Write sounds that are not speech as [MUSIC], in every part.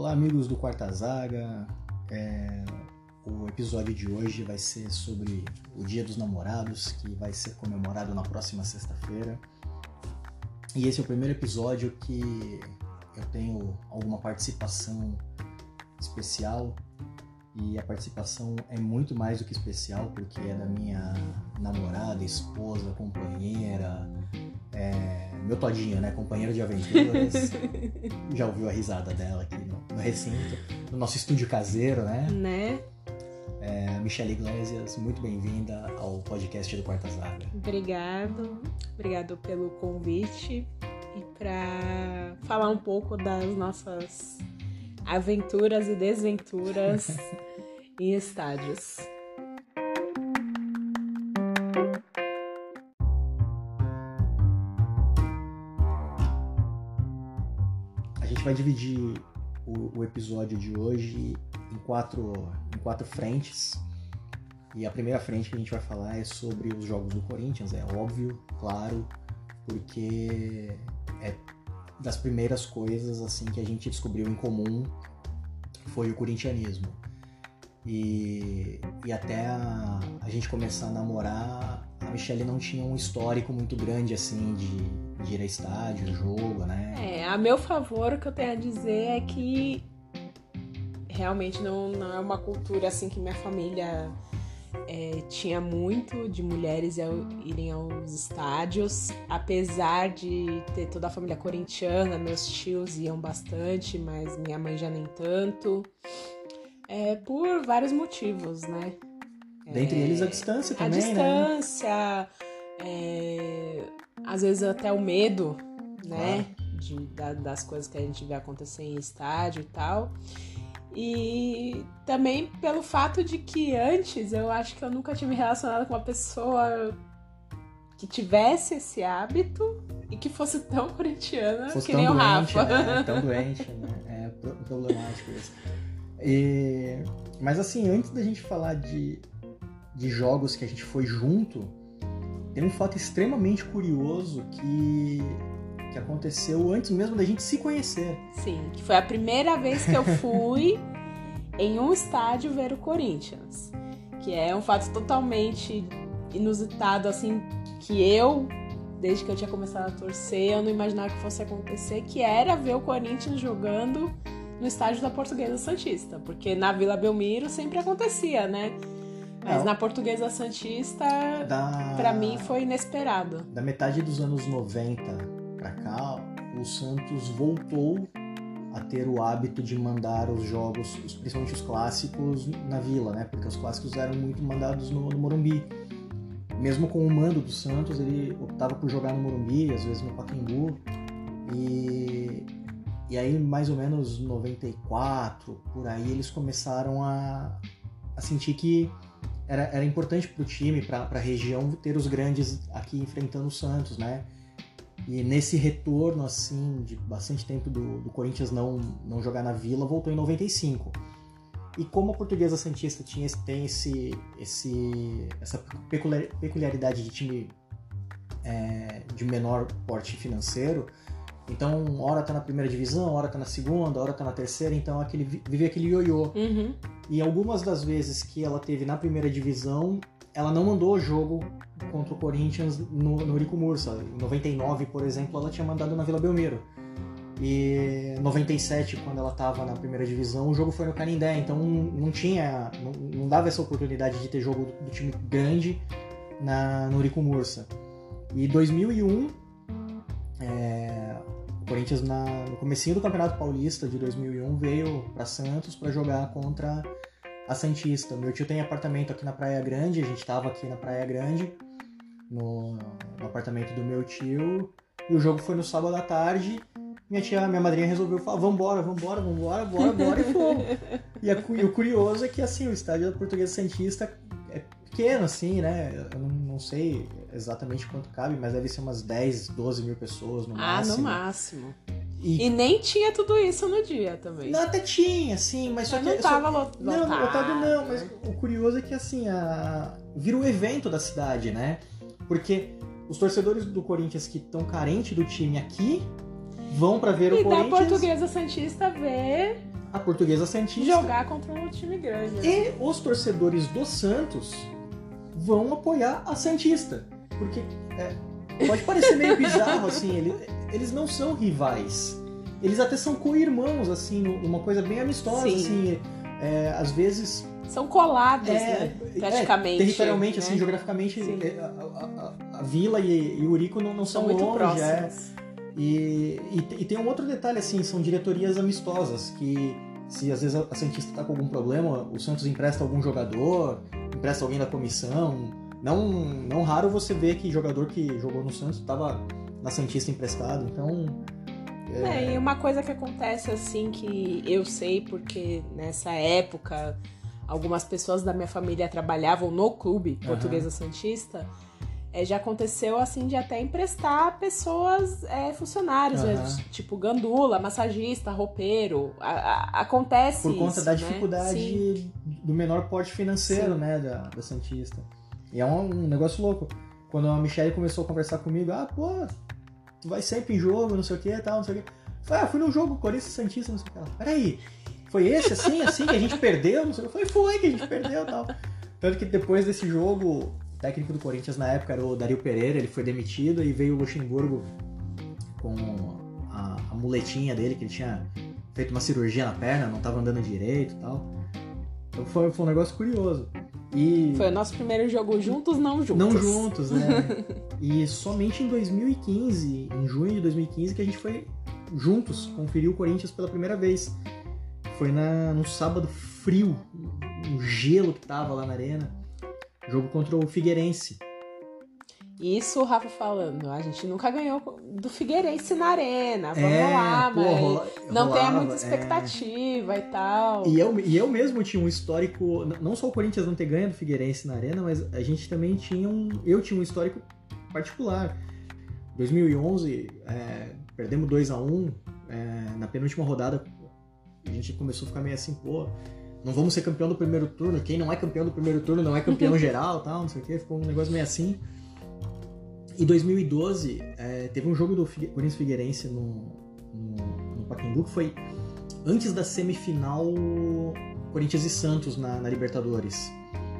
Olá, amigos do Quarta Zaga. É, o episódio de hoje vai ser sobre o Dia dos Namorados, que vai ser comemorado na próxima sexta-feira. E esse é o primeiro episódio que eu tenho alguma participação especial. E a participação é muito mais do que especial, porque é da minha namorada, esposa, companheira, é, meu todinho, né? Companheiro de aventuras. [LAUGHS] Já ouviu a risada dela aqui no, recinto, no nosso estúdio caseiro, né? Né? É, Michelle Iglesias, muito bem-vinda ao podcast do Quarta Zaga. Obrigado, obrigado pelo convite e para falar um pouco das nossas aventuras e desventuras [LAUGHS] em estádios. A gente vai dividir o, o episódio de hoje em quatro, em quatro frentes. E a primeira frente que a gente vai falar é sobre os jogos do Corinthians, é óbvio, claro, porque é das primeiras coisas assim que a gente descobriu em comum foi o corintianismo. E, e até a, a gente começar a namorar, Michelle não tinha um histórico muito grande assim de, de ir a estádio, jogo, né? É, a meu favor, o que eu tenho a dizer é que realmente não, não é uma cultura assim que minha família é, tinha muito de mulheres irem aos estádios, apesar de ter toda a família corintiana, meus tios iam bastante, mas minha mãe já nem tanto. É, por vários motivos, né? Dentre É, eles a distância a também, né? distância, é, às vezes até o medo, né? De, da- das coisas que a gente vê acontecer em estádio e tal. E também pelo fato de que antes eu acho que eu nunca tinha me relacionado com uma pessoa que tivesse esse hábito e que fosse tão corintiana fosse que tão nem o doente, Rafa. né? [LAUGHS] Tão doente, né? É pro- problemático isso. E- mas assim, antes da gente falar de, de jogos que a gente foi junto, tem um fato extremamente curioso que, que aconteceu antes mesmo da gente se conhecer. Sim, que foi a primeira vez que eu fui [LAUGHS] em um estádio ver o Corinthians. Que é um fato totalmente inusitado, assim, que eu, desde que eu tinha começado a torcer, eu não imaginava que fosse acontecer, que era ver o Corinthians jogando no estádio da Portuguesa Santista. Porque na Vila Belmiro sempre acontecia, né? Mas na Portuguesa Santista, Da, pra mim, foi inesperado. Da metade dos anos 90 pra cá, o Santos voltou a ter o hábito de mandar os jogos, os- principalmente os clássicos, na Vila, né? Porque os clássicos eram muito mandados no, no Morumbi. Mesmo com o mando do Santos, ele optava por jogar no Morumbi, às vezes no Pacaembu. E, e aí, mais ou menos 94, por aí, eles começaram a, a sentir que era, era importante para o time, para a região, ter os grandes aqui enfrentando o Santos, né? E nesse retorno, assim, de bastante tempo do, do Corinthians não, não jogar na Vila, voltou em 95. E como a Portuguesa Santista tinha, tem esse, esse, essa peculiar- peculiaridade de time é, de menor porte financeiro, então, hora tá na primeira divisão, hora tá na segunda, hora tá na terceira, então aquele, vive aquele ioiô. Uhum. E algumas das vezes que ela teve na primeira divisão, ela não mandou o jogo contra o Corinthians no, no Eurico Mursa. Em 99, por exemplo, ela tinha mandado na Vila Belmiro. E em 97, quando ela estava na primeira divisão, o jogo foi no Canindé, então não tinha, não, não dava essa oportunidade de ter jogo do, do time grande na, no Eurico Mursa. E 2001, é, Corinthians na, no comecinho do Campeonato Paulista de 2001 veio para Santos para jogar contra a Santista. Meu tio tem apartamento aqui na Praia Grande, a gente estava aqui na Praia Grande, no, no apartamento do meu tio, e o jogo foi no sábado à tarde. Minha tia, minha madrinha resolveu falar, vambora, vambora, vambora, bora, bora, e fomos. [LAUGHS] E, a e o curioso é que, assim, o estádio da Portuguesa Santista pequeno, assim, né? Eu não, sei exatamente quanto cabe, mas deve ser umas 10, 12 mil pessoas no Ah, máximo. no máximo. E, E nem tinha tudo isso no dia também. não, até tinha, assim, mas só que... não só- tava lo- lotado. Não, lotado não, mas o curioso é que assim, a... vira o evento da cidade, né? Porque os torcedores do Corinthians que estão carentes do time aqui vão pra ver o E da Corinthians. portuguesa Santista ver a Portuguesa Santista. Jogar contra um time grande. né? E os torcedores do Santos vão apoiar a Santista. Porque é, pode parecer meio bizarro, assim, ele- eles não são rivais. Eles até são co-irmãos, assim, numa coisa bem amistosa, Sim. assim. é, às vezes São colados, é, né? é, Praticamente. territorialmente, né? assim, geograficamente, é, a, a- a- Vila e, e o Urico não, não São são muito longe, é. próximos. E, e, e tem um outro detalhe, assim, são diretorias amistosas, que se às vezes a Santista tá com algum problema, o Santos empresta algum jogador, empresta alguém da comissão. Não, não raro você ver que jogador que jogou no Santos tava na Santista emprestado, então... É, e uma coisa que acontece assim que eu sei porque nessa época algumas pessoas da minha família trabalhavam no clube. Portuguesa Santista, é, já aconteceu assim de até emprestar pessoas é, funcionários? Aham. tipo gandula, massagista, roupeiro. A- a- acontece por conta isso, da né? dificuldade Sim. do menor porte financeiro, Sim. né, da, da Santista. E é um, um negócio louco. Quando a Michelle começou a conversar comigo, ah, pô, tu vai sempre em jogo, não sei o que tal, não sei o que. Falei, ah, fui no jogo Corinthians Santista, não sei o que. Ela, Peraí, foi esse assim, assim, que a gente perdeu? Não sei o que. Falei, foi que a gente perdeu e tal. Tanto que depois desse jogo, técnico do Corinthians na época era o Dario Pereira, ele foi demitido e veio o Luxemburgo com a, a muletinha dele, que ele tinha feito uma cirurgia na perna, não tava andando direito e tal. Então foi, foi um negócio curioso. E Foi o nosso primeiro jogo juntos, não juntos. não [LAUGHS] juntos, né? e somente em 2015, em junho de 2015, que a gente foi juntos conferir o Corinthians pela primeira vez. Foi na, num sábado frio, um gelo que tava lá na arena. Jogo contra o Figueirense. Isso o Rafa falando, a gente nunca ganhou do Figueirense na arena. Vamos É, lá, pô, mas rola- não rolava, muita é. expectativa e tal. E eu, e eu mesmo tinha um histórico, não só o Corinthians não ter ganho do Figueirense na arena, mas a gente também tinha um, eu tinha um histórico particular. 2011, é, perdemos 2 a 1 é, na penúltima rodada, a gente começou a ficar meio assim, pô, não vamos ser campeão do primeiro turno, quem não é campeão do primeiro turno não é campeão [LAUGHS] geral, tal, não sei o que, ficou um negócio meio assim. Em 2012, é, teve um jogo do Corinthians Figueirense no, no, no Pacaembu que foi antes da semifinal Corinthians e Santos na, na Libertadores,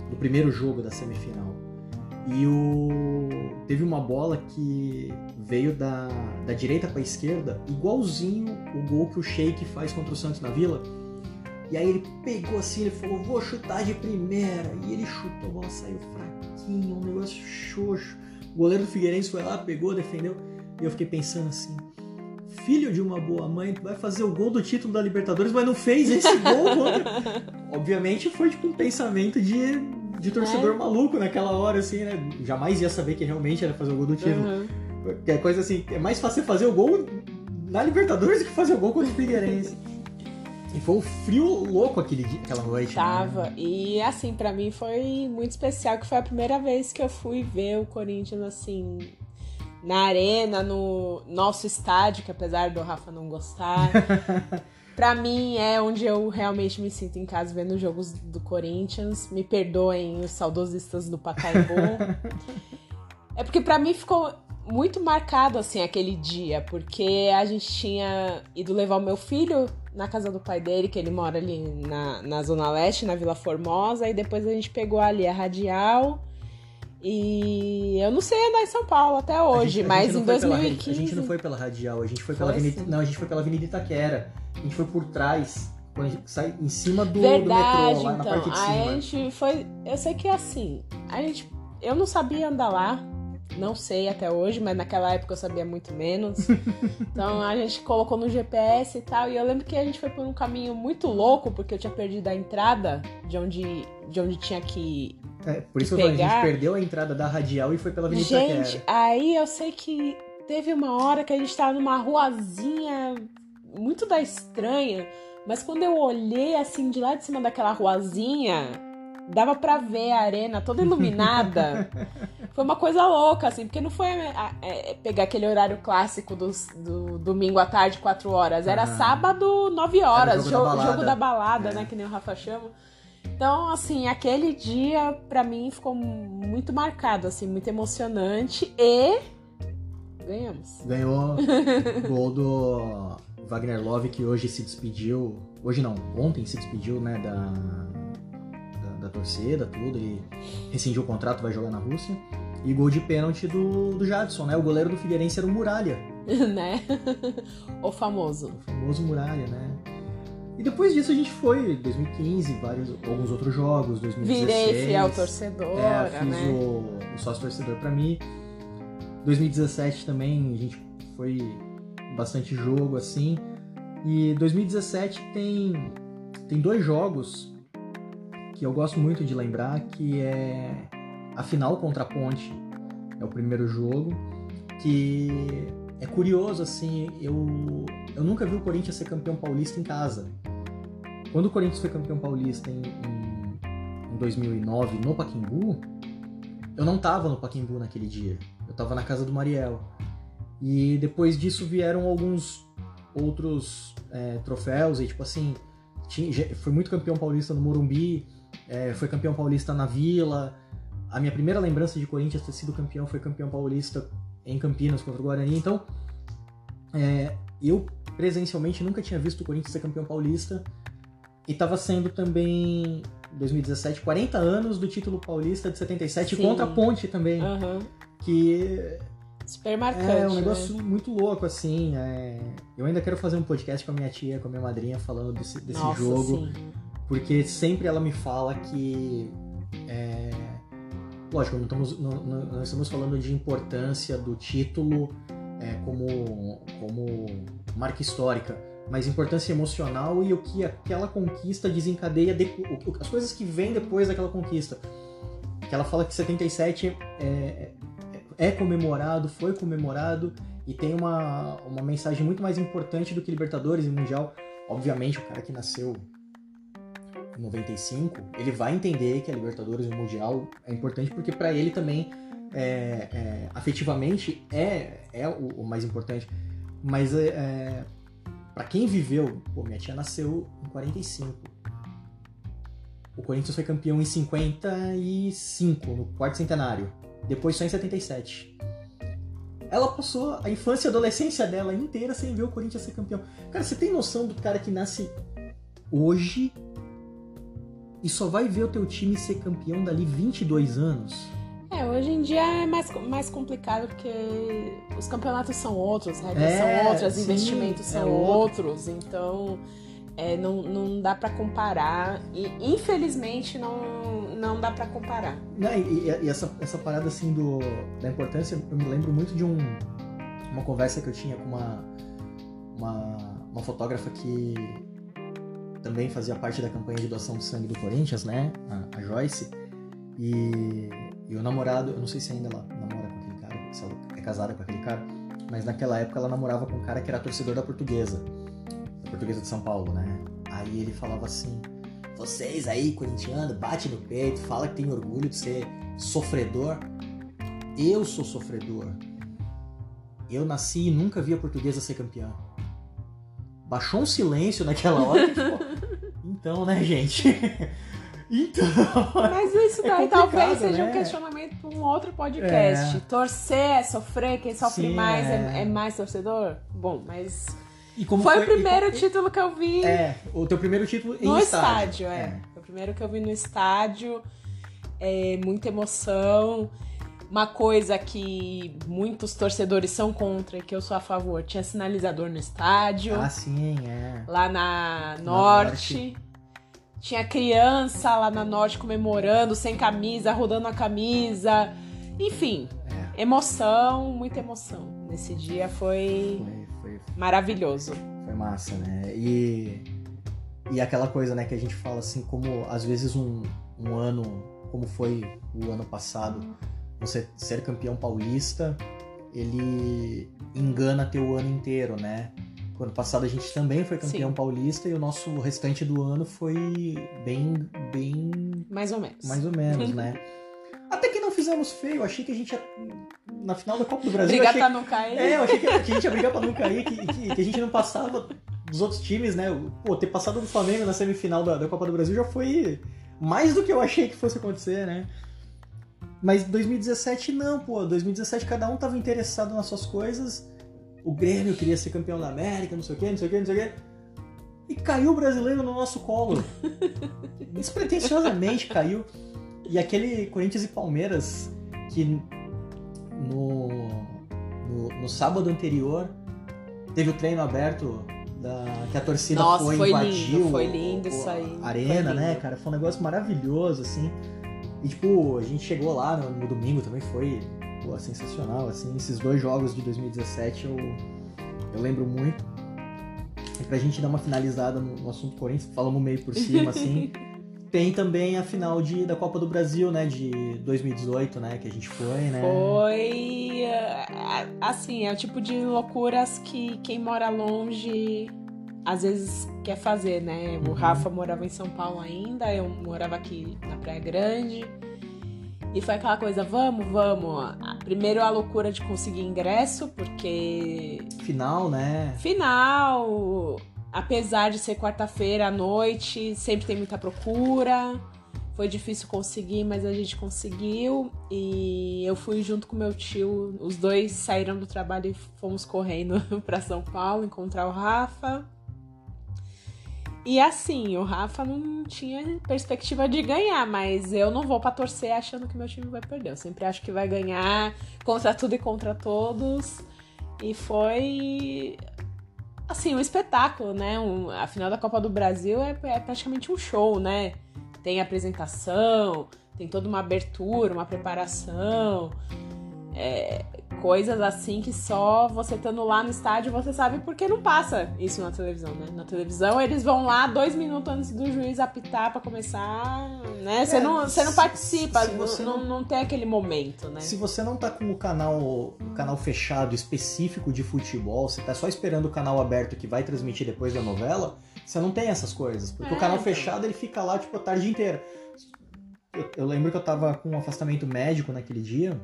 do primeiro jogo da semifinal. E o teve uma bola que veio da, da direita para esquerda, igualzinho o gol que o Sheik faz contra o Santos na Vila. E aí ele pegou assim, ele falou, vou chutar de primeira. E ele chutou, a bola saiu fraquinho, um negócio xoxo. O goleiro do Figueirense foi lá, pegou, defendeu. E eu fiquei pensando assim, filho de uma boa mãe, tu vai fazer o gol do título da Libertadores, mas não fez esse gol contra... [LAUGHS] Obviamente foi tipo um pensamento de, de torcedor É. maluco naquela hora, assim, né? Jamais ia saber que realmente era fazer o gol do título. Uhum. É coisa assim, é mais fácil fazer o gol na Libertadores do que fazer o gol contra o Figueirense. E foi um frio louco aquele dia, aquela noite. né? Tava. E assim, pra mim foi muito especial, que foi a primeira vez que eu fui ver o Corinthians assim. Na arena, no nosso estádio, que apesar do Rafa não gostar, [LAUGHS] pra mim é onde eu realmente me sinto em casa vendo os jogos do Corinthians. Me perdoem os saudosistas do Pacaembu. [LAUGHS] É porque pra mim ficou muito marcado assim aquele dia, porque a gente tinha ido levar o meu filho na casa do pai dele, que ele mora ali na, na Zona Leste, na Vila Formosa, e depois a gente pegou ali a Radial. E eu não sei andar em São Paulo até hoje, gente- mas em foi pela- 2015. a gente não foi pela Radial, a gente foi pela Foi Avenida. sim. Não, a gente foi pela Avenida Itaquera. A gente foi por trás. Quando a gente sai em cima do, do Verdade, metrô, lá na então. parte de Aí a cima. gente foi. Eu sei que assim, a gente. Eu não sabia andar lá. Não sei até hoje, mas naquela época eu sabia muito menos. [LAUGHS] Então a gente colocou no GPS e tal. E eu lembro que a gente foi por um caminho muito louco, porque eu tinha perdido a entrada de onde, de onde tinha que É, por isso que eu falei, a pegar- gente perdeu a entrada da Radial e foi pela Avenida Gente, aí eu sei que teve uma hora que a gente tava numa ruazinha muito da estranha, mas quando eu olhei assim de lá de cima daquela ruazinha, dava pra ver a arena toda iluminada. [LAUGHS] foi uma coisa louca, assim, porque não foi é, é, pegar aquele horário clássico dos- do, domingo à tarde, 4 horas. Era Aham. sábado, 9 horas, jogo da jogo, balada. jogo da balada, É. né? Que nem o Rafa chama. Então, assim, aquele dia pra mim ficou muito marcado, assim, muito emocionante e ganhamos. Ganhou [LAUGHS] gol do Wagner Love, que hoje se despediu. Hoje não, ontem se despediu, né, da, da, da torcida, tudo. Ele rescindiu o contrato, vai jogar na Rússia. E gol de pênalti do, do Jadson, né? O goleiro do Figueirense era o Muralha. [LAUGHS] né? [LAUGHS] o famoso. O famoso Muralha, né? E depois disso a gente foi, 2015, vários, alguns outros jogos, 2016. Virei fiel torcedor, é, fiz né? o, o sócio torcedor pra mim. 2017 também a gente foi bastante jogo assim. E 2017 tem tem dois jogos que eu gosto muito de lembrar, que é a final contra a Ponte. É o primeiro jogo que é curioso assim, eu eu nunca vi o Corinthians ser campeão paulista em casa. Quando o Corinthians foi campeão paulista em, em, em 2009 no Paquimbu, eu não tava no Paquimbu naquele dia. Eu tava na casa do Mariel. E depois disso vieram alguns outros é, troféus, e tipo assim, tinha, foi muito campeão paulista no Morumbi, é, foi campeão paulista na Vila. A minha primeira lembrança de Corinthians ter sido campeão foi campeão paulista em Campinas contra o Guarani. Então, é, eu presencialmente nunca tinha visto o Corinthians ser campeão paulista. E estava sendo também 2017, 40 anos do título paulista de 77 Sim. contra a Ponte também. Aham. Que Super marcante. é um né? negócio muito louco, assim. é. Eu ainda quero fazer um podcast com a minha tia, com a minha madrinha, falando desse, desse Nossa, jogo. sim. Porque sempre ela me fala que. é, Lógico, não estamos, não, não- estamos falando de importância do título é, como, como marca histórica, mas importância emocional e o que aquela conquista desencadeia, de- as coisas que vêm depois daquela conquista. Que ela fala que 77 é, é, é comemorado, foi comemorado e tem uma, uma mensagem muito mais importante do que Libertadores e Mundial. Obviamente, o cara que nasceu 95, ele vai entender que a Libertadores e o Mundial é importante porque para ele também, é, é, afetivamente, é, é o, o mais importante. Mas é, é, para quem viveu, pô, minha tia nasceu em 45. O Corinthians foi campeão em 55, no quarto centenário. Depois só em 77. Ela passou a infância e adolescência dela inteira sem ver o Corinthians ser campeão. Cara, você tem noção do cara que nasce hoje e só vai ver o teu time ser campeão dali 22 anos? É, hoje em dia é mais, mais complicado porque os campeonatos são outros, regras É, são outras, sim, investimentos é são outro. outros, então é, não, não dá pra comparar e infelizmente não, não dá pra comparar. Não, e, e- e essa, essa parada assim do, da importância, eu me lembro muito de um, uma conversa que eu tinha com uma, uma, uma fotógrafa que também fazia parte da campanha de doação de sangue do Corinthians, né? A, a Joyce. E, e o namorado, eu não sei se ainda ela namora com aquele cara, se ela é casada com aquele cara, mas naquela época ela namorava com um cara que era torcedor da portuguesa, da portuguesa de São Paulo, né? Aí ele falava assim: vocês aí, corintiano, bate no peito, fala que tem orgulho de ser sofredor. Eu sou sofredor. Eu nasci e nunca vi a portuguesa ser campeã. Baixou um silêncio naquela hora. [LAUGHS] pô, então, né, gente? [LAUGHS] então. Mas isso É daí complicado, talvez seja né? um questionamento para um outro podcast. É. Torcer é sofrer, quem sofre Sim, mais é. é. é mais torcedor? Bom, mas como foi o primeiro como- título que eu vi É, o teu primeiro título em no estádio. estádio, é. Foi o primeiro que eu vi no estádio. É, muita emoção. Uma coisa que muitos torcedores são contra e que eu sou a favor, tinha sinalizador no estádio, Ah, sim, é. lá na Na norte. Tinha criança lá na norte comemorando, sem camisa, rodando a camisa. Enfim, É. emoção, muita emoção. Nesse dia foi Foi, foi, maravilhoso. Foi massa, né? E, e aquela coisa, né, que a gente fala assim, como às vezes um, um ano, como foi o ano passado, você ser campeão paulista, ele engana teu ano inteiro, né? O ano passado a gente também foi campeão Sim. paulista e o nosso restante do ano foi bem, bem Mais ou menos. mais ou menos, [LAUGHS] né? Até que não fizemos feio, achei que a gente ia, na final da Copa do Brasil, Brigar achei pra não cair. é, eu achei que, que a gente ia brigar pra não cair, que, que- que a gente não passava dos outros times, né? Pô, ter passado do Flamengo na semifinal da, da Copa do Brasil já foi mais do que eu achei que fosse acontecer, né? Mas 2017 não, pô. 2017 cada um tava interessado nas suas coisas. O Grêmio queria ser campeão da América, não sei o quê, não sei o quê, não sei o quê. E caiu o brasileiro no nosso colo. [LAUGHS] Despretensiosamente caiu. E aquele Corinthians e Palmeiras que no, no, no sábado anterior teve o treino aberto da, que a torcida Nossa, foi, foi invadiu lindo, foi lindo o- isso aí. arena, né, cara? Foi um negócio maravilhoso, assim. E, tipo, a gente chegou lá no, no domingo também, foi pô, sensacional, assim. Esses dois jogos de 2017 eu, eu lembro muito. E pra gente dar uma finalizada no, no assunto Corinthians, falamos meio por cima, assim. [LAUGHS] Tem também a final de, da Copa do Brasil, né, de 2018, né, que a gente foi, né? Foi. Assim, é o tipo de loucuras que quem mora longe às vezes quer fazer, né? O Uhum. Rafa morava em São Paulo ainda, eu morava aqui na Praia Grande. E foi aquela coisa, vamos, vamos. Primeiro a loucura de conseguir ingresso, porque Final, né? Final, apesar de ser quarta-feira à noite, sempre tem muita procura. Foi difícil conseguir, mas a gente conseguiu. E eu fui junto com meu tio. Os dois saíram do trabalho e fomos correndo [LAUGHS] para São Paulo encontrar o Rafa. E assim, o Rafa não tinha perspectiva de ganhar, mas eu não vou pra torcer achando que meu time vai perder. Eu sempre acho que vai ganhar contra tudo e contra todos. E foi assim, um espetáculo, né? Um- a final da Copa do Brasil é, é praticamente um show, né? Tem apresentação, tem toda uma abertura, uma preparação, é, coisas assim que só você estando lá no estádio você sabe porque não passa isso na televisão, né? Na televisão eles vão lá dois minutos antes do juiz apitar pra começar, né? Você É, não, você não participa, você não, não- não tem aquele momento, né? Se você não tá com o canal, o canal fechado específico de futebol, você tá só esperando o canal aberto que vai transmitir depois da novela, você não tem essas coisas. Porque É, o canal então. fechado ele fica lá tipo a tarde inteira. Eu, eu lembro que eu tava com um afastamento médico naquele dia.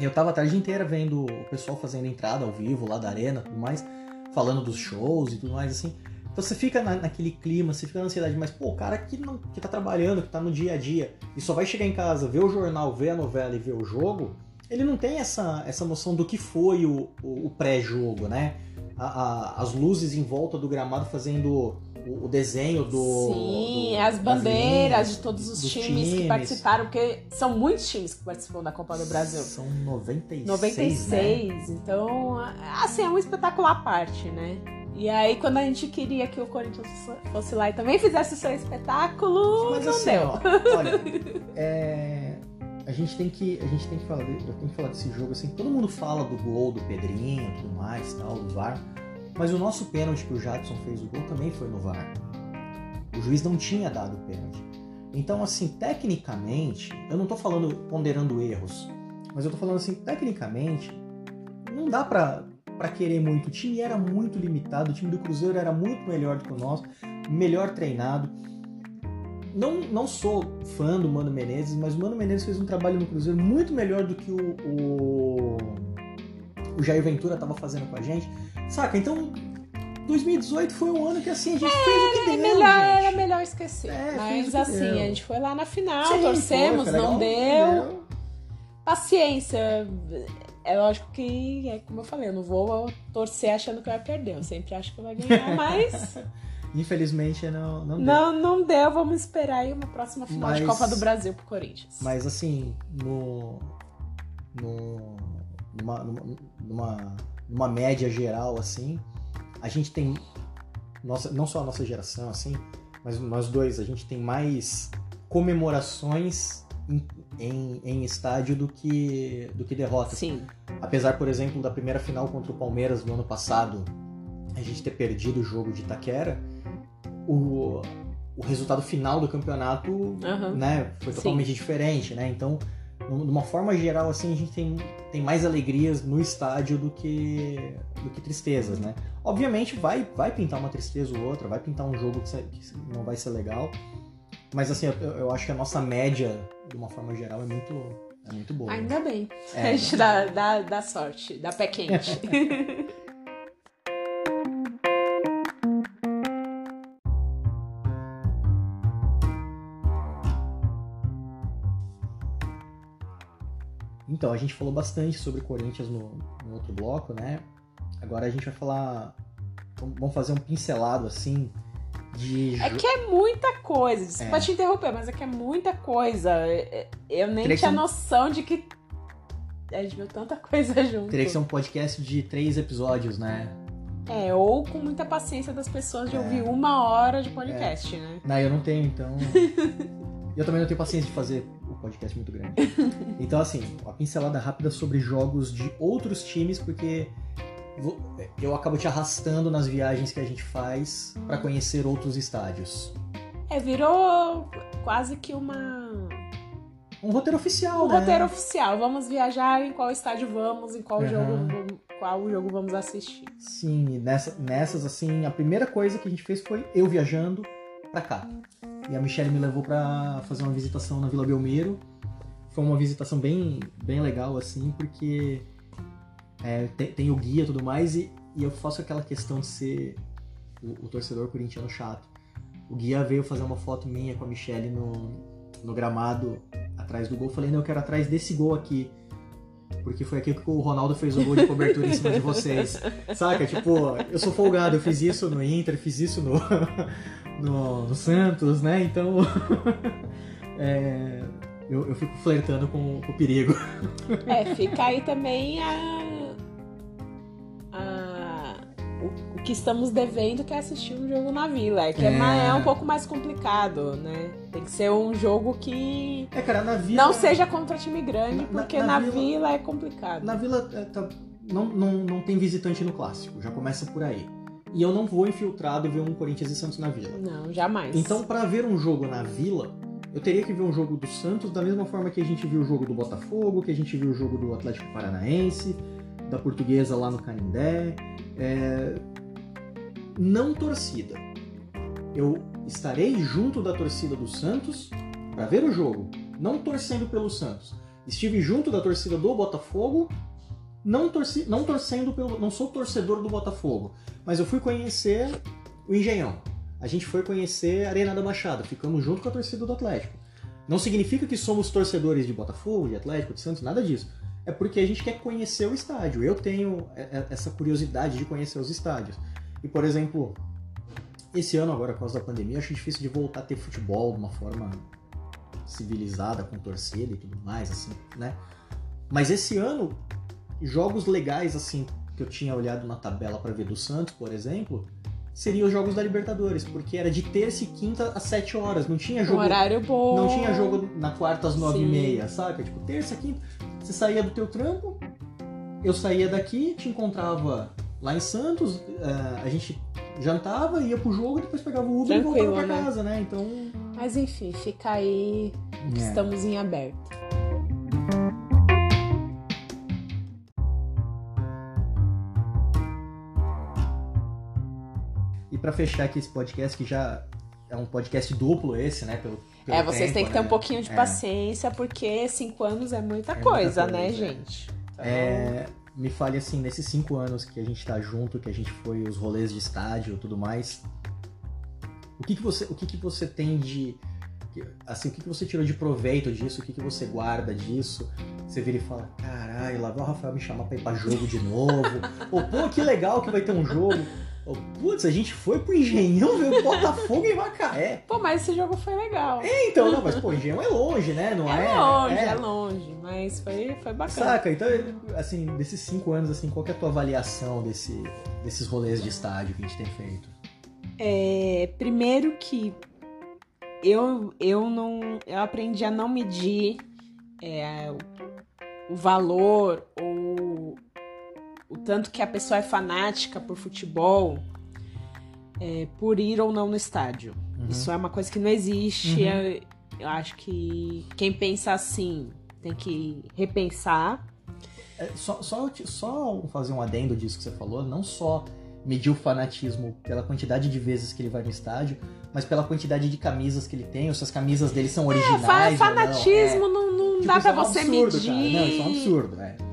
Eu tava a tarde inteira vendo o pessoal fazendo entrada ao vivo lá da arena tudo mais, falando dos shows e tudo mais assim. Então você fica na- naquele clima, você fica na ansiedade, mas pô, o cara que, não, que tá trabalhando, que tá no dia a dia, e só vai chegar em casa, ver o jornal, ver a novela e ver o jogo, ele não tem essa, essa noção do que foi o, o, o pré-jogo, né? A- a- as luzes em volta do gramado fazendo o, o desenho do. Sim, do- as bandeiras linhas, de todos os dos times, que participaram, porque são muitos times que participam da Copa do Brasil. São 96. 96, Né? então, assim, é um espetáculo à parte, né? E aí, quando a gente queria que o Corinthians fosse lá e também fizesse o seu espetáculo, Mas não assim, deu. ó, [LAUGHS] olha, é, a gente tem que a gente tem que falar, eu tenho que falar desse jogo assim. Todo mundo fala do gol do Pedrinho, e tudo mais, tal, do VAR. Mas o nosso pênalti que o Jadson fez o gol também foi no VAR. O juiz não tinha dado o pênalti. Então, assim, tecnicamente, eu não tô falando ponderando erros, mas eu tô falando assim, tecnicamente, não dá pra, pra querer muito. O time era muito limitado, o time do Cruzeiro era muito melhor do que o nosso, melhor treinado. Não, não sou fã do Mano Menezes, mas o Mano Menezes fez um trabalho no Cruzeiro muito melhor do que o, o, o Jair Ventura tava fazendo com a gente. Saca? Então, 2018 foi um ano que assim, a gente fez o que É deu, melhor, gente. era melhor esquecer. É, Mas assim, deu. a gente foi lá na final, Sim, torcemos, foi, foi não legal, deu. Paciência. É lógico que, é como eu falei, eu não vou torcer achando que vai perder. Eu sempre acho que vai ganhar, [LAUGHS] mas Infelizmente não, não deu. não, não deu. Vamos esperar aí uma próxima final de Mas- Copa do Brasil pro Corinthians. Mas assim, no, no, numa, numa, numa, numa média geral, assim, a gente tem. Nossa, não só a nossa geração, assim, mas nós dois, a gente tem mais comemorações em, em, em estádio do que, do que derrotas. Sim. Apesar, por exemplo, da primeira final contra o Palmeiras no ano passado, a gente ter perdido o jogo de Itaquera, o, o resultado final do campeonato Aham. né, foi Sim. totalmente diferente, né? Então, de uma forma geral, assim, a gente tem, tem mais alegrias no estádio do que, do que tristezas, né? Obviamente vai, vai pintar uma tristeza ou outra, vai pintar um jogo que, que não vai ser legal, mas assim, eu, eu acho que a nossa média, de uma forma geral, é muito, é muito boa. Ainda bem. É. [LAUGHS] a gente dá, dá, dá sorte, dá pé quente. [LAUGHS] Então, a gente falou bastante sobre Corinthians no, no outro bloco, né? Agora a gente vai falar. Vamos fazer um pincelado assim de. É que é muita coisa. Desculpa é. te interromper, mas é que é muita coisa. É, é, eu nem Teria tinha noção de que. A gente viu tanta [LAUGHS] coisa junto. Teria que ser um podcast de três episódios, né? É, ou com muita paciência das pessoas de é. ouvir uma hora de podcast, é. né? Não, eu não tenho, então. [LAUGHS] eu também não tenho paciência de fazer o podcast muito grande. [LAUGHS] Então, assim, uma pincelada rápida sobre jogos de outros times, porque eu acabo te arrastando nas viagens que a gente faz para conhecer outros estádios. É, virou quase que uma. Um roteiro oficial, um né? roteiro oficial. Vamos viajar, em qual estádio vamos, em qual uhum. jogo qual jogo vamos assistir. Sim, nessa, nessas, assim, a primeira coisa que a gente fez foi eu viajando pra cá. E a Michelle me levou para fazer uma visitação na Vila Belmiro. Foi uma visitação bem, bem legal, assim, porque é, tem, tem, o guia e tudo mais, e, e, eu faço aquela questão de ser o, o, torcedor corintiano chato. O guia veio fazer uma foto minha com a Michelle no, no gramado atrás do gol. Falei, não, eu quero atrás desse gol aqui. Porque foi aqui que o Ronaldo fez o gol de cobertura em cima de vocês. Saca? Tipo, eu sou folgado, eu fiz isso no Inter, fiz isso no, [LAUGHS] no, no Santos, né? Então. [LAUGHS] é, eu, eu fico flertando com, com o perigo. É, fica aí também a o, que estamos devendo que é assistir um jogo na vila. Que é, é, é um pouco mais complicado, né? Tem que ser um jogo que. É, cara, na vila. Não seja contra time grande, na, porque na, na vila, vila, é complicado. Na vila é, tá, não, não, não tem visitante no clássico, já começa por aí. E eu não vou infiltrado e ver um Corinthians e Santos na vila. Não, jamais. Então, para ver um jogo na vila, eu teria que ver um jogo do Santos da mesma forma que a gente viu o jogo do Botafogo, que a gente viu o jogo do Atlético Paranaense, da Portuguesa lá no Canindé. É, não torcida. Eu estarei junto da torcida do Santos para ver o jogo, não torcendo pelo Santos. Estive junto da torcida do Botafogo, não, torci, não torcendo pelo, não sou torcedor do Botafogo, mas eu fui conhecer o Engenhão. A gente foi conhecer a Arena da Baixada, ficamos junto com a torcida do Atlético. Não significa que somos torcedores de Botafogo, de Atlético, de Santos, nada disso. É porque a gente quer conhecer o estádio. Eu tenho essa curiosidade de conhecer os estádios. E, por exemplo, esse ano agora, por causa da pandemia, acho difícil de voltar a ter futebol de uma forma civilizada, com torcida e tudo mais, assim, né? Mas esse ano, jogos legais, assim, que eu tinha olhado na tabela para ver do Santos, por exemplo, seriam os jogos da Libertadores, porque era de terça e quinta às sete horas, não tinha jogo... Um horário bom. Não tinha jogo na quarta às nove Sim. e meia, sabe? Tipo, terça, quinta, você saía do teu trampo, eu saía daqui, te encontrava Lá em Santos, uh, a gente jantava, ia pro jogo, depois pegava o Uber Tranquilo, e voltava pra né? casa, né? Então. Mas enfim, fica aí. É. Estamos em aberto. E para fechar aqui esse podcast, que já é um podcast duplo esse, né? Pelo, pelo é, vocês tempo, têm que ter né? um pouquinho de é. paciência, porque cinco anos é muita, é coisa, muita coisa, né, gente? Então... É, me fale assim, nesses cinco anos que a gente tá junto, que a gente foi os rolês de estádio e tudo mais, o que que você, o que que você tem de assim, o que que você tirou de proveito disso? O que que você guarda disso? Você vira e fala, caralho, lá vai o Rafael me chamar pra ir pra jogo de novo. Ou, pô, que legal que vai ter um jogo. Putz, a gente foi pro Engenhão ver o Botafogo em Macaé. [LAUGHS] Pô, mas esse jogo foi legal. É, então, não, mas pô, Engenhão é longe, né? Não é? É longe, é, é longe, mas foi, foi bacana. Saca? Então, assim, desses cinco anos, assim, qual é a tua avaliação desse, desses rolês de estádio que a gente tem feito? É, primeiro que eu, eu não. Eu aprendi a não medir é, o, o valor ou o tanto que a pessoa é fanática por futebol, é, por ir ou não no estádio. Uhum. Isso é uma coisa que não existe. Uhum. Eu, eu, acho que quem pensa assim tem que repensar. É, só, só, só fazer um adendo disso que você falou, não só medir o fanatismo pela quantidade de vezes que ele vai no estádio, mas pela quantidade de camisas que ele tem, ou se as camisas dele são é, originais. É, fanatismo não, é, não, não tipo, dá pra é um você absurdo, medir. Cara. Não, isso é um absurdo, é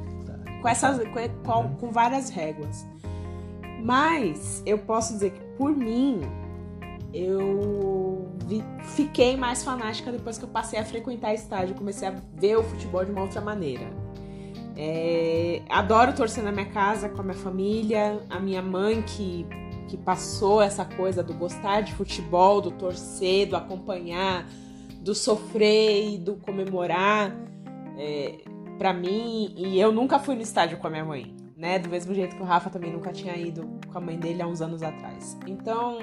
com, essas, com, com várias réguas. Mas eu posso dizer que, por mim, eu vi, fiquei mais fanática depois que eu passei a frequentar estádio, comecei a ver o futebol de uma outra maneira. É, adoro torcer na minha casa com a minha família, a minha mãe que, que passou essa coisa do gostar de futebol, do torcer, do acompanhar, do sofrer e do comemorar. É, para mim, e eu nunca fui no estádio com a minha mãe, né? Do mesmo jeito que o Rafa também nunca tinha ido com a mãe dele há uns anos atrás. Então,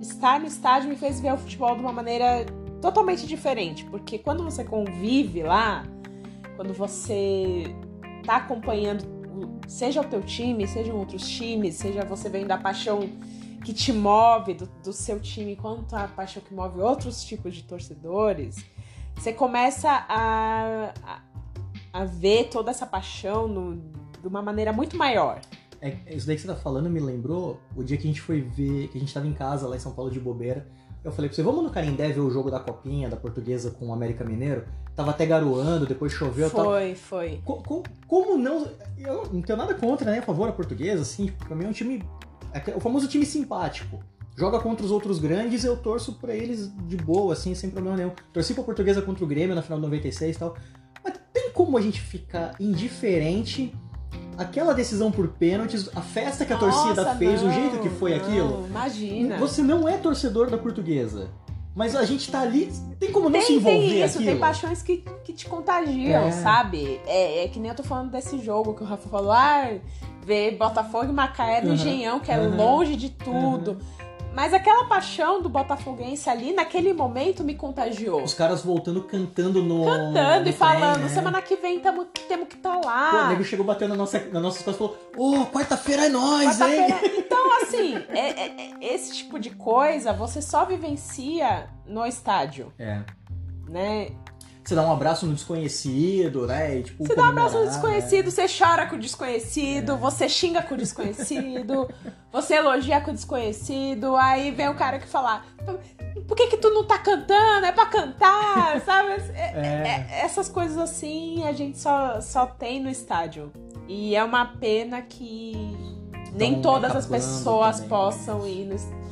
estar no estádio me fez ver o futebol de uma maneira totalmente diferente, porque quando você convive lá, quando você tá acompanhando, seja o teu time, sejam outros times, seja você vendo a paixão que te move do, do seu time, quanto a paixão que move outros tipos de torcedores, você começa a, a, a ver toda essa paixão no, de uma maneira muito maior. É, isso daí que você tá falando me lembrou o dia que a gente foi ver, que a gente tava em casa lá em São Paulo de bobeira. Eu falei pra você, vamos no Carindé ver o jogo da Copinha, da Portuguesa com o América Mineiro? Tava até garoando, depois choveu. Foi, tava... foi. Co co como não. Eu não tenho nada contra, né? A favor da Portuguesa, assim. Pra mim é um time. É o famoso time simpático. Joga contra os outros grandes, eu torço pra eles de boa, assim, sem problema nenhum. Torci pra Portuguesa contra o Grêmio na final de 96 e tal. Como a gente ficar indiferente aquela decisão por pênaltis, a festa que a Nossa, torcida fez, não, o jeito que foi não, aquilo. Imagina. Você não é torcedor da portuguesa. Mas a gente tá ali, tem como não tem, se envolver tem isso, aquilo? tem paixões que, que te contagiam, É. sabe? É, é que nem eu tô falando desse jogo que o Rafa falou, ah, ver Botafogo e Macaé no Uhum, Engenhão, que é uhum, longe de tudo. Mas aquela paixão do botafoguense ali, naquele momento, me contagiou. Os caras voltando cantando no. Cantando no e falando, trem, né? semana que vem tamo, temos que estar Pô, o lá. nego chegou batendo na nossa, na nossa costas e falou: Ô, quarta-feira é nós, hein? Quarta-feira. [LAUGHS] Então, assim, é- é- é- esse tipo de coisa você só vivencia no estádio, É. né? Você dá um abraço no desconhecido, né? E, tipo, Você dá um abraço no desconhecido, você chora com o desconhecido, você xinga com o desconhecido, [LAUGHS] você elogia com o desconhecido, aí vem o cara que fala, por que que tu não tá cantando? É pra cantar, [LAUGHS] sabe? É- É. é- essas coisas assim a gente só, só tem no estádio. E é uma pena que nem Tão todas as pessoas também, possam né? ir no estádio.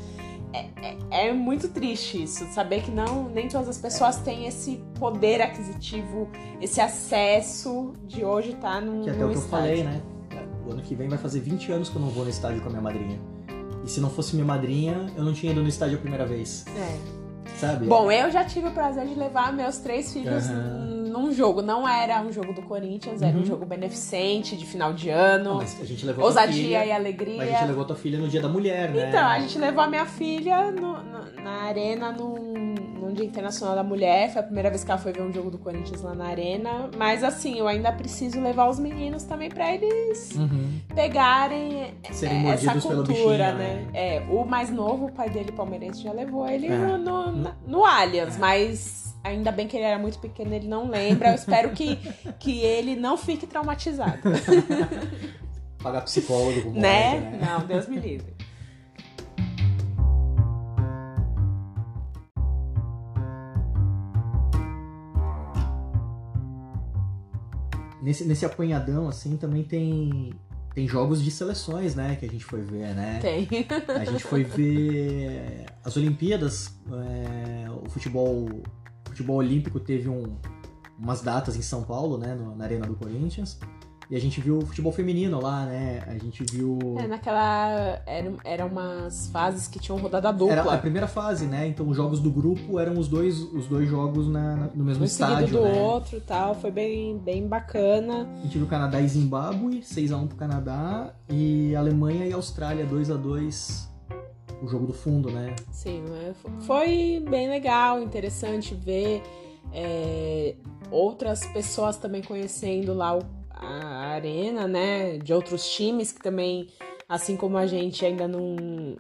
É, é- é muito triste isso, saber que não nem todas as pessoas têm esse poder aquisitivo, esse acesso de hoje estar tá num, Que até o que eu falei, né? O ano que vem vai fazer 20 anos que eu não vou no estádio com a minha madrinha. E se não fosse minha madrinha, eu não tinha ido no estádio a primeira vez. É. Sabe? Bom, eu já tive o prazer de levar meus três filhos Aham. num jogo. Não era um jogo do Corinthians, era um Uhum. jogo beneficente de final de ano. mas a gente levou ousadia filha, e alegria. Mas a gente levou tua filha no dia da mulher, né? Então, a gente levou a minha filha no- no- na arena num, num Dia Internacional da Mulher. Foi a primeira vez que ela foi ver um jogo do Corinthians lá na arena. Mas assim, eu ainda preciso levar os meninos também pra eles Uhum. pegarem Serem essa cultura, bichinho, né? É, o mais novo, o pai dele, palmeirense, já levou ele É. no, no, no Allianz, mas ainda bem que ele era muito pequeno, ele não lembra. Eu espero que, que ele não fique traumatizado, [LAUGHS] Pagar psicólogo com né? né? Não, Deus me livre. Nesse, nesse apanhadão, assim, também tem, tem jogos de seleções, né? Que a gente foi ver, né? Tem. A gente foi ver as Olimpíadas, é, o futebol, o futebol olímpico teve um- umas datas em São Paulo, né, na Arena do Corinthians, e a gente viu o futebol feminino lá, né, a gente viu... É, naquela. Eram, eram umas fases que tinham rodada dupla. Era a primeira fase, né, então os jogos do grupo eram os dois, os dois jogos na- na- no mesmo um estádio, do né. outro e tal. Foi bem, bem bacana. A gente viu Canadá e Zimbábue, 6x1 pro Canadá, e Alemanha e Austrália, 2x2, o jogo do fundo, né. Sim, é, fo- foi bem legal, interessante ver é, outras pessoas também conhecendo lá o- a arena, né? De outros times que também, assim como a gente ainda não.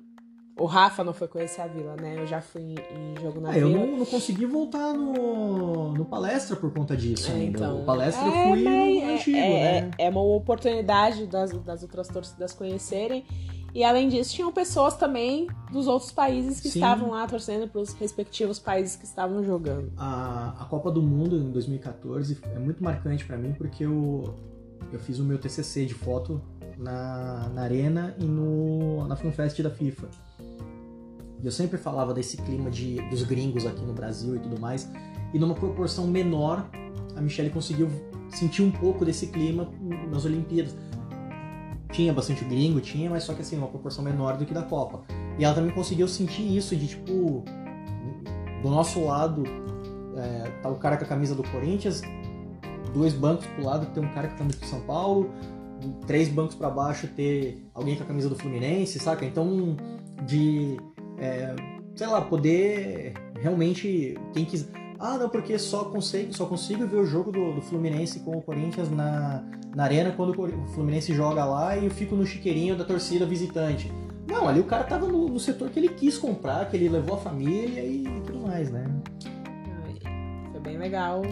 O Rafa não foi conhecer a vila, né? Eu já fui em jogo na eu vila. não, não consegui voltar no, no palestra por conta disso É, ainda. então. O palestra eu É, fui mas no é- antigo, é, né? É uma oportunidade das, das outras torcidas conhecerem. E além disso, tinham pessoas também dos outros países que Sim. estavam lá torcendo para os respectivos países que estavam jogando. A, a Copa do Mundo em 2014 é muito marcante pra mim porque eu, eu fiz o meu TCC de foto na, na Arena e no, na FanFest da FIFA. E eu sempre falava desse clima de, dos gringos aqui no Brasil e tudo mais, e numa proporção menor a Michelle conseguiu sentir um pouco desse clima nas Olimpíadas. Tinha bastante gringo, tinha, mas só que assim, uma proporção menor do que da Copa. E ela também conseguiu sentir isso de tipo, do nosso lado é, tá o cara com a camisa do Corinthians, dois bancos pro lado tem um cara com a camisa do São Paulo, três bancos para baixo ter alguém com a camisa do Fluminense, saca? Então, de, é, sei lá, poder realmente, quem quiser... Ah, não, porque só consigo, só consigo ver o jogo do, do Fluminense com o Corinthians na, na arena quando o Fluminense joga lá e eu fico no chiqueirinho da torcida visitante. Não, ali o cara tava no, no setor que ele quis comprar, que ele levou a família e tudo mais, né? Foi bem legal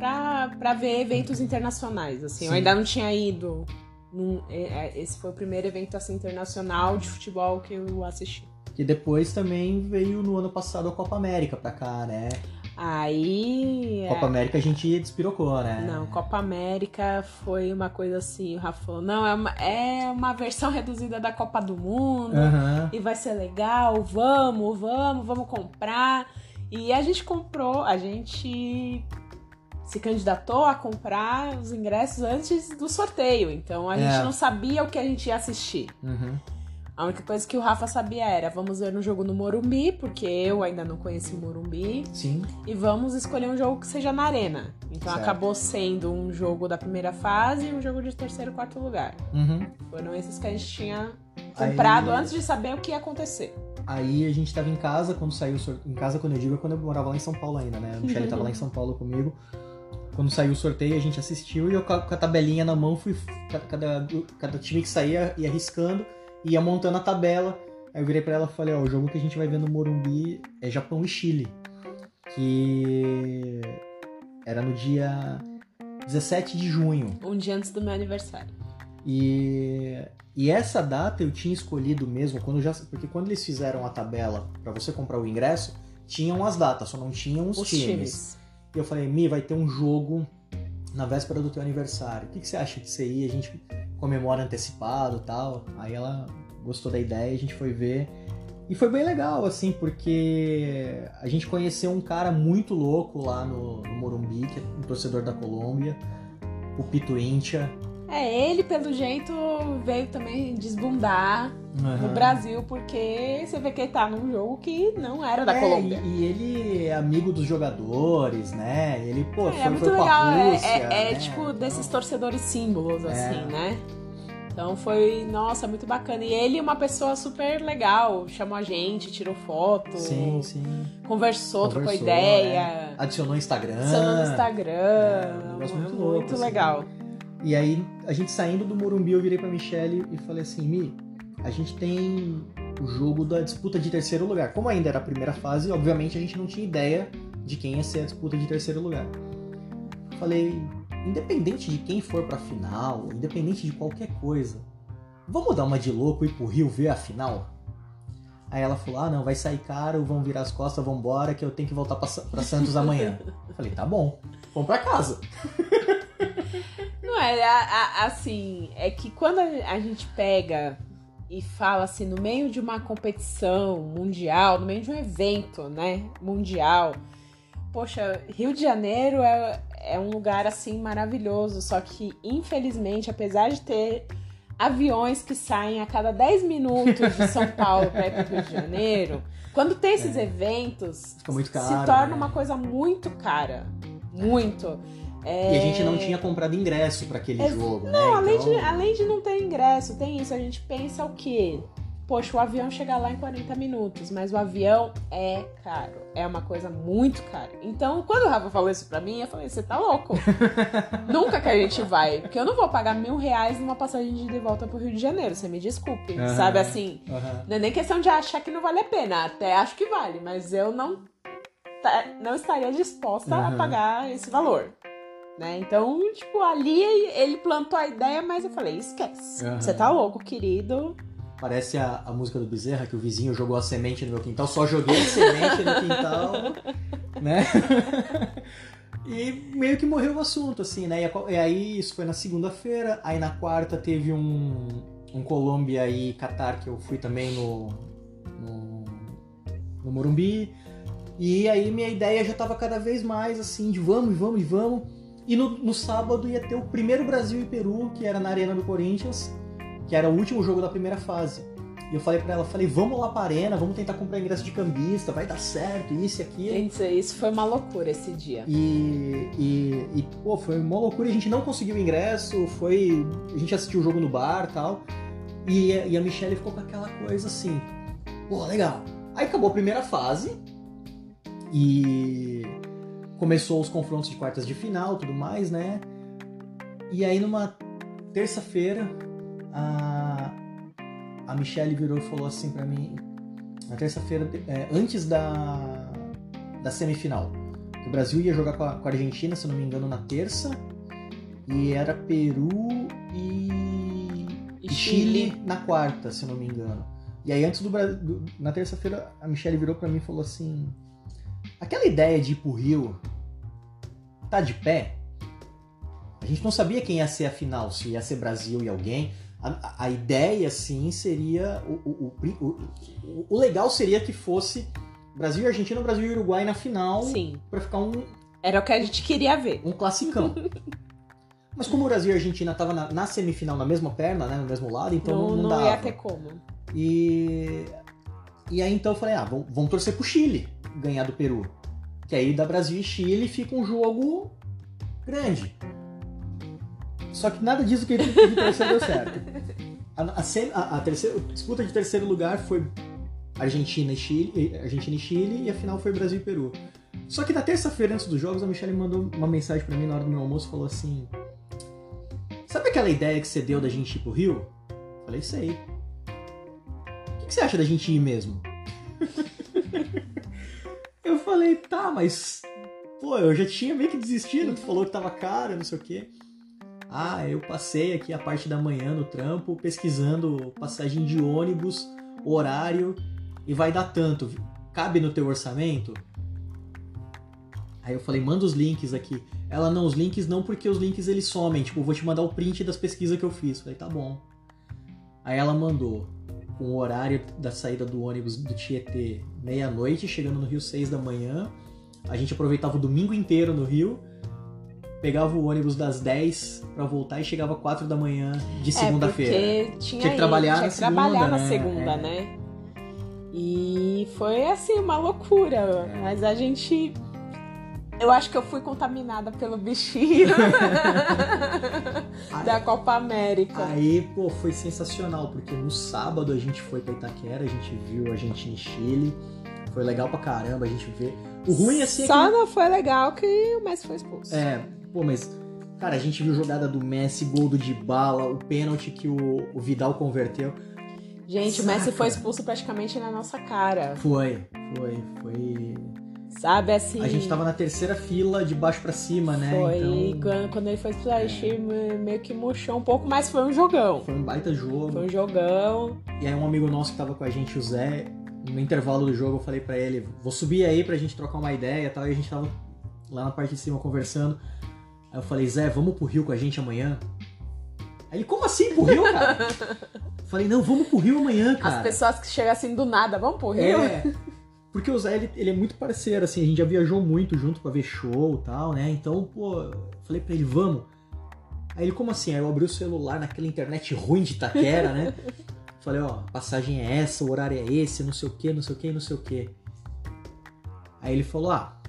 pra, pra ver eventos internacionais, assim. Sim. Eu ainda não tinha ido. Num, é, é, esse foi o primeiro evento assim, internacional de futebol que eu assisti. E depois também veio no ano passado a Copa América pra cá, né? Aí. Copa é... América a gente despirocou, né? Não, Copa América foi uma coisa assim, o Rafa falou, não, é uma, é uma versão [LAUGHS] reduzida da Copa do Mundo uhum. e vai ser legal, vamos, vamos, vamos comprar. E a gente comprou, a gente se candidatou a comprar os ingressos antes do sorteio. Então a é. gente não sabia o que a gente ia assistir. Uhum. A única coisa que o Rafa sabia era: vamos ver um jogo no Morumbi, porque eu ainda não conheci o Morumbi. Sim. E vamos escolher um jogo que seja na Arena. Então certo. acabou sendo um jogo da primeira fase e um jogo de terceiro e quarto lugar. Uhum. Foram esses que a gente tinha comprado Aí... antes de saber o que ia acontecer. Aí a gente tava em casa quando saiu Em casa, quando eu digo, é quando eu morava lá em São Paulo ainda, né? A Michelle tava lá em [LAUGHS] São Paulo comigo. Quando saiu o sorteio, a gente assistiu e eu com a, tabelinha na mão fui. Cada, cada time que saía ia arriscando, ia montando a tabela. Aí eu virei pra ela e falei: Ó, o jogo que a gente vai ver no Morumbi é Japão e Chile. Que era no dia 17 de junho. Um dia antes do meu aniversário. E, e essa data eu tinha escolhido mesmo, quando já, porque quando eles fizeram a tabela para você comprar o ingresso, tinham as datas, só não tinham os, os times. times. E eu falei, Mi, vai ter um jogo na véspera do teu aniversário. O que, que você acha de você? A gente comemora antecipado tal. Aí ela gostou da ideia, a gente foi ver. E foi bem legal, assim, porque a gente conheceu um cara muito louco lá no, no Morumbi, que é um torcedor da Colômbia, o Pito Intia. É, ele, pelo jeito, veio também desbundar uhum. no Brasil, porque você vê que ele tá num jogo que não era da é, Colômbia. E, e, ele é amigo dos jogadores, né? Ele, pô, é, foi, é muito foi legal. É, Rússia, é, é, né? é, tipo desses torcedores símbolos, é. assim, né? Então foi, nossa, muito bacana. E ele, uma pessoa super legal, chamou a gente, tirou foto. Sim, sim. Conversou, Conversou trocou ideia. É. Adicionou Instagram. Adicionou no Instagram. É, um muito, muito, louco, muito assim. legal. E aí, a gente saindo do Morumbi, eu virei pra Michelle e falei assim, Mi, a gente tem o jogo da disputa de terceiro lugar. Como ainda era a primeira fase, obviamente a gente não tinha ideia de quem ia ser a disputa de terceiro lugar. Falei, independente de quem for pra final, independente de qualquer coisa, vamos dar uma de louco e ir pro Rio ver a final? Aí ela falou: ah, não, vai sair caro, vão virar as costas, vambora, que eu tenho que voltar pra, pra Santos amanhã. [LAUGHS] Falei: tá bom, vamos pra casa. [LAUGHS] Não é, assim, é que quando a gente pega e fala assim, no meio de uma competição mundial, no meio de um evento, né, mundial, poxa, Rio de Janeiro é, é um lugar assim maravilhoso, só que infelizmente, apesar de ter aviões que saem a cada 10 minutos de São Paulo para ir para o Rio de Janeiro, quando tem esses é. eventos, se torna né? uma coisa muito cara. Muito. É... E a gente não tinha comprado ingresso para aquele é... jogo, não, né? Não, além, então... de, além de não ter ingresso, tem isso. A gente pensa o quê? Poxa, o avião chega lá em 40 minutos, mas o avião é caro. É uma coisa muito cara. Então, quando o Rafa falou isso pra mim, eu falei, você tá louco. [LAUGHS] Nunca que a gente vai. Porque eu não vou pagar mil reais numa passagem de, volta pro Rio de Janeiro. Você me desculpe. Uhum, sabe assim? Uhum. Não é nem questão de achar que não vale a pena. Até acho que vale, mas eu não, não estaria disposta uhum. a pagar esse valor. Né? Então, tipo, ali ele plantou a ideia, mas eu falei, esquece. Uhum. Você tá louco, querido. Parece a, a música do Bezerra, que o vizinho jogou a semente no meu quintal, só joguei a semente no quintal, [LAUGHS] né? e meio que morreu o assunto, assim, né? E, aí isso foi na segunda-feira, aí na quarta teve um, um Colômbia e Catar, que eu fui também no, no, no Morumbi. E aí minha ideia já tava cada vez mais assim, de vamos, vamos, vamos. E no, no sábado ia ter o primeiro Brasil e Peru, que era na Arena do Corinthians, que era o último jogo da primeira fase. E eu falei pra ela, falei, vamos lá pra arena, vamos tentar comprar ingresso de cambista, vai dar certo, isso e aquilo. Gente, isso foi uma loucura esse dia. E, e, e, pô, foi uma loucura, a gente não conseguiu ingresso, foi. A gente assistiu o jogo no bar e tal. E, e a Michelle ficou com aquela coisa assim, pô, legal. Aí acabou a primeira fase e começou os confrontos de quartas de final tudo mais, né? E aí numa terça-feira a, a Michelle virou e falou assim para mim, na terça-feira, é, antes da, da semifinal, que o Brasil ia jogar com a, com a, Argentina, se não me engano, na terça, e era Peru e, e Chile. Chile na quarta, se não me engano. E aí antes do Brasil, na terça-feira, a Michelle virou para mim e falou assim, aquela ideia de ir pro Rio tá de pé? A gente não sabia quem ia ser a final, se ia ser Brasil e alguém. A, a ideia, sim, seria. O, o, o, o, legal seria que fosse Brasil e Argentina, Brasil e Uruguai na final. Sim. Pra ficar um. Era o que a gente queria ver. Um classicão. [LAUGHS] Mas como o Brasil e a Argentina estavam na, na, semifinal na mesma perna, né, no mesmo lado, então não, não, não dava. Não ia ter como. E, e aí então eu falei, ah, vamos, vamos torcer pro Chile ganhar do Peru. Que aí da Brasil e Chile fica um jogo grande. Só que nada disso que ele terceiro deu certo. A, a, a, terceira, a, disputa de terceiro lugar foi Argentina e Chile, Argentina e Chile e a final foi Brasil e Peru. Só que na terça-feira antes dos jogos a Michelle mandou uma mensagem para mim na hora do meu almoço falou assim: "Sabe aquela ideia que você deu da gente ir pro Rio?" Falei: "Sei." O que você acha da gente ir mesmo? [LAUGHS] eu falei: "Tá, mas pô, eu já tinha meio que desistido, tu falou que tava caro, não sei o quê." Ah, eu passei aqui a parte da manhã no trampo pesquisando passagem de ônibus, horário e vai dar tanto. Cabe no teu orçamento? Aí eu falei, manda os links aqui. Ela, não, os links não, porque os links eles somem. Tipo, vou te mandar o print das pesquisas que eu fiz. Falei, tá bom. Aí ela mandou o horário da saída do ônibus do Tietê, meia-noite, chegando no Rio 6 da manhã. A gente aproveitava o domingo inteiro no Rio pegava o ônibus das 10 para voltar e chegava 4 da manhã de é, segunda-feira. É, tinha, tinha que trabalhar tinha na que segunda, trabalhar na né? segunda, é. né? E foi assim uma loucura, é. mas a gente eu acho que eu fui contaminada pelo bichinho [LAUGHS] da Copa América. Aí, pô, foi sensacional, porque no sábado a gente foi pra Itaquera, a gente viu a gente em Chile. Foi legal pra caramba, a gente vê. O ruim assim é Só que... não foi legal que o Messi foi expulso. É, Pô, mas, cara, a gente viu jogada do Messi, gol do Dybala, o pênalti que o, o Vidal converteu. Gente, Saca. o Messi foi expulso praticamente na nossa cara. Foi, foi, foi. Sabe assim. A gente tava na terceira fila, de baixo para cima, né? Foi, então... quando, ele foi é. achei meio que murchou um pouco, mas foi um jogão. Foi um baita jogo. Foi um jogão. E aí, um amigo nosso que tava com a gente, o Zé, no intervalo do jogo, eu falei para ele: vou subir aí pra gente trocar uma ideia e tal. E a gente tava lá na parte de cima conversando. Aí eu falei, Zé, vamos pro Rio com a gente amanhã? Aí ele, como assim pro Rio, cara? [LAUGHS] falei, não, vamos pro Rio amanhã, cara. As pessoas que chegam assim do nada, vamos pro Rio? É. [LAUGHS] Porque o Zé, ele, ele, é muito parceiro, assim, a gente já viajou muito junto pra ver show e tal, né? Então, pô, eu falei pra ele, vamos. Aí ele, como assim? Aí eu abri o celular naquela internet ruim de Itaquera, né? [LAUGHS] Falei, ó, passagem é essa, o horário é esse, não sei o que, não sei o que, não sei o que. Aí ele falou, ah,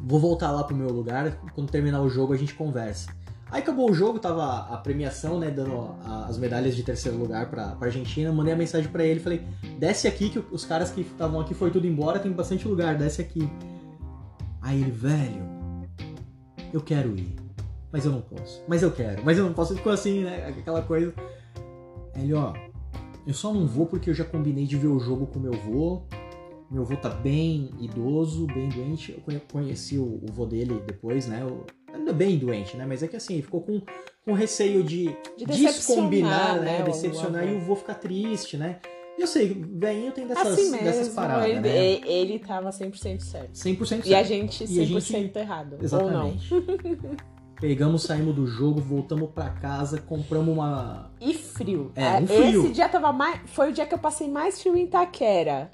vou voltar lá pro meu lugar, quando terminar o jogo a gente conversa. Aí acabou o jogo, tava a premiação, né, dando as medalhas de terceiro lugar pra, pra Argentina, mandei a mensagem para ele, falei, desce aqui que os caras que estavam aqui foi tudo embora, tem bastante lugar, desce aqui. Aí ele, velho, eu quero ir, mas eu não posso, mas eu quero, mas eu não posso, ficou assim, né, aquela coisa. Aí ele, ó, eu só não vou porque eu já combinei de ver o jogo com meu vô, meu avô tá bem idoso, bem doente. Eu conheci o, o vô dele depois, né? Ainda bem doente, né? Mas é que assim, ficou com, com receio de, de descombinar, né? né? Decepcionar e o vô ficar triste, né? Eu sei, velhinho tem dessas, assim mesmo, dessas paradas, ele, né? Ele tava 100% certo. 100% certo. E a gente 100% a gente... errado. Exatamente. Ou não. [LAUGHS] Pegamos, saímos do jogo, voltamos para casa, compramos uma. E frio. É, um frio. Esse dia tava mais. Foi o dia que eu passei mais frio em Itaquera.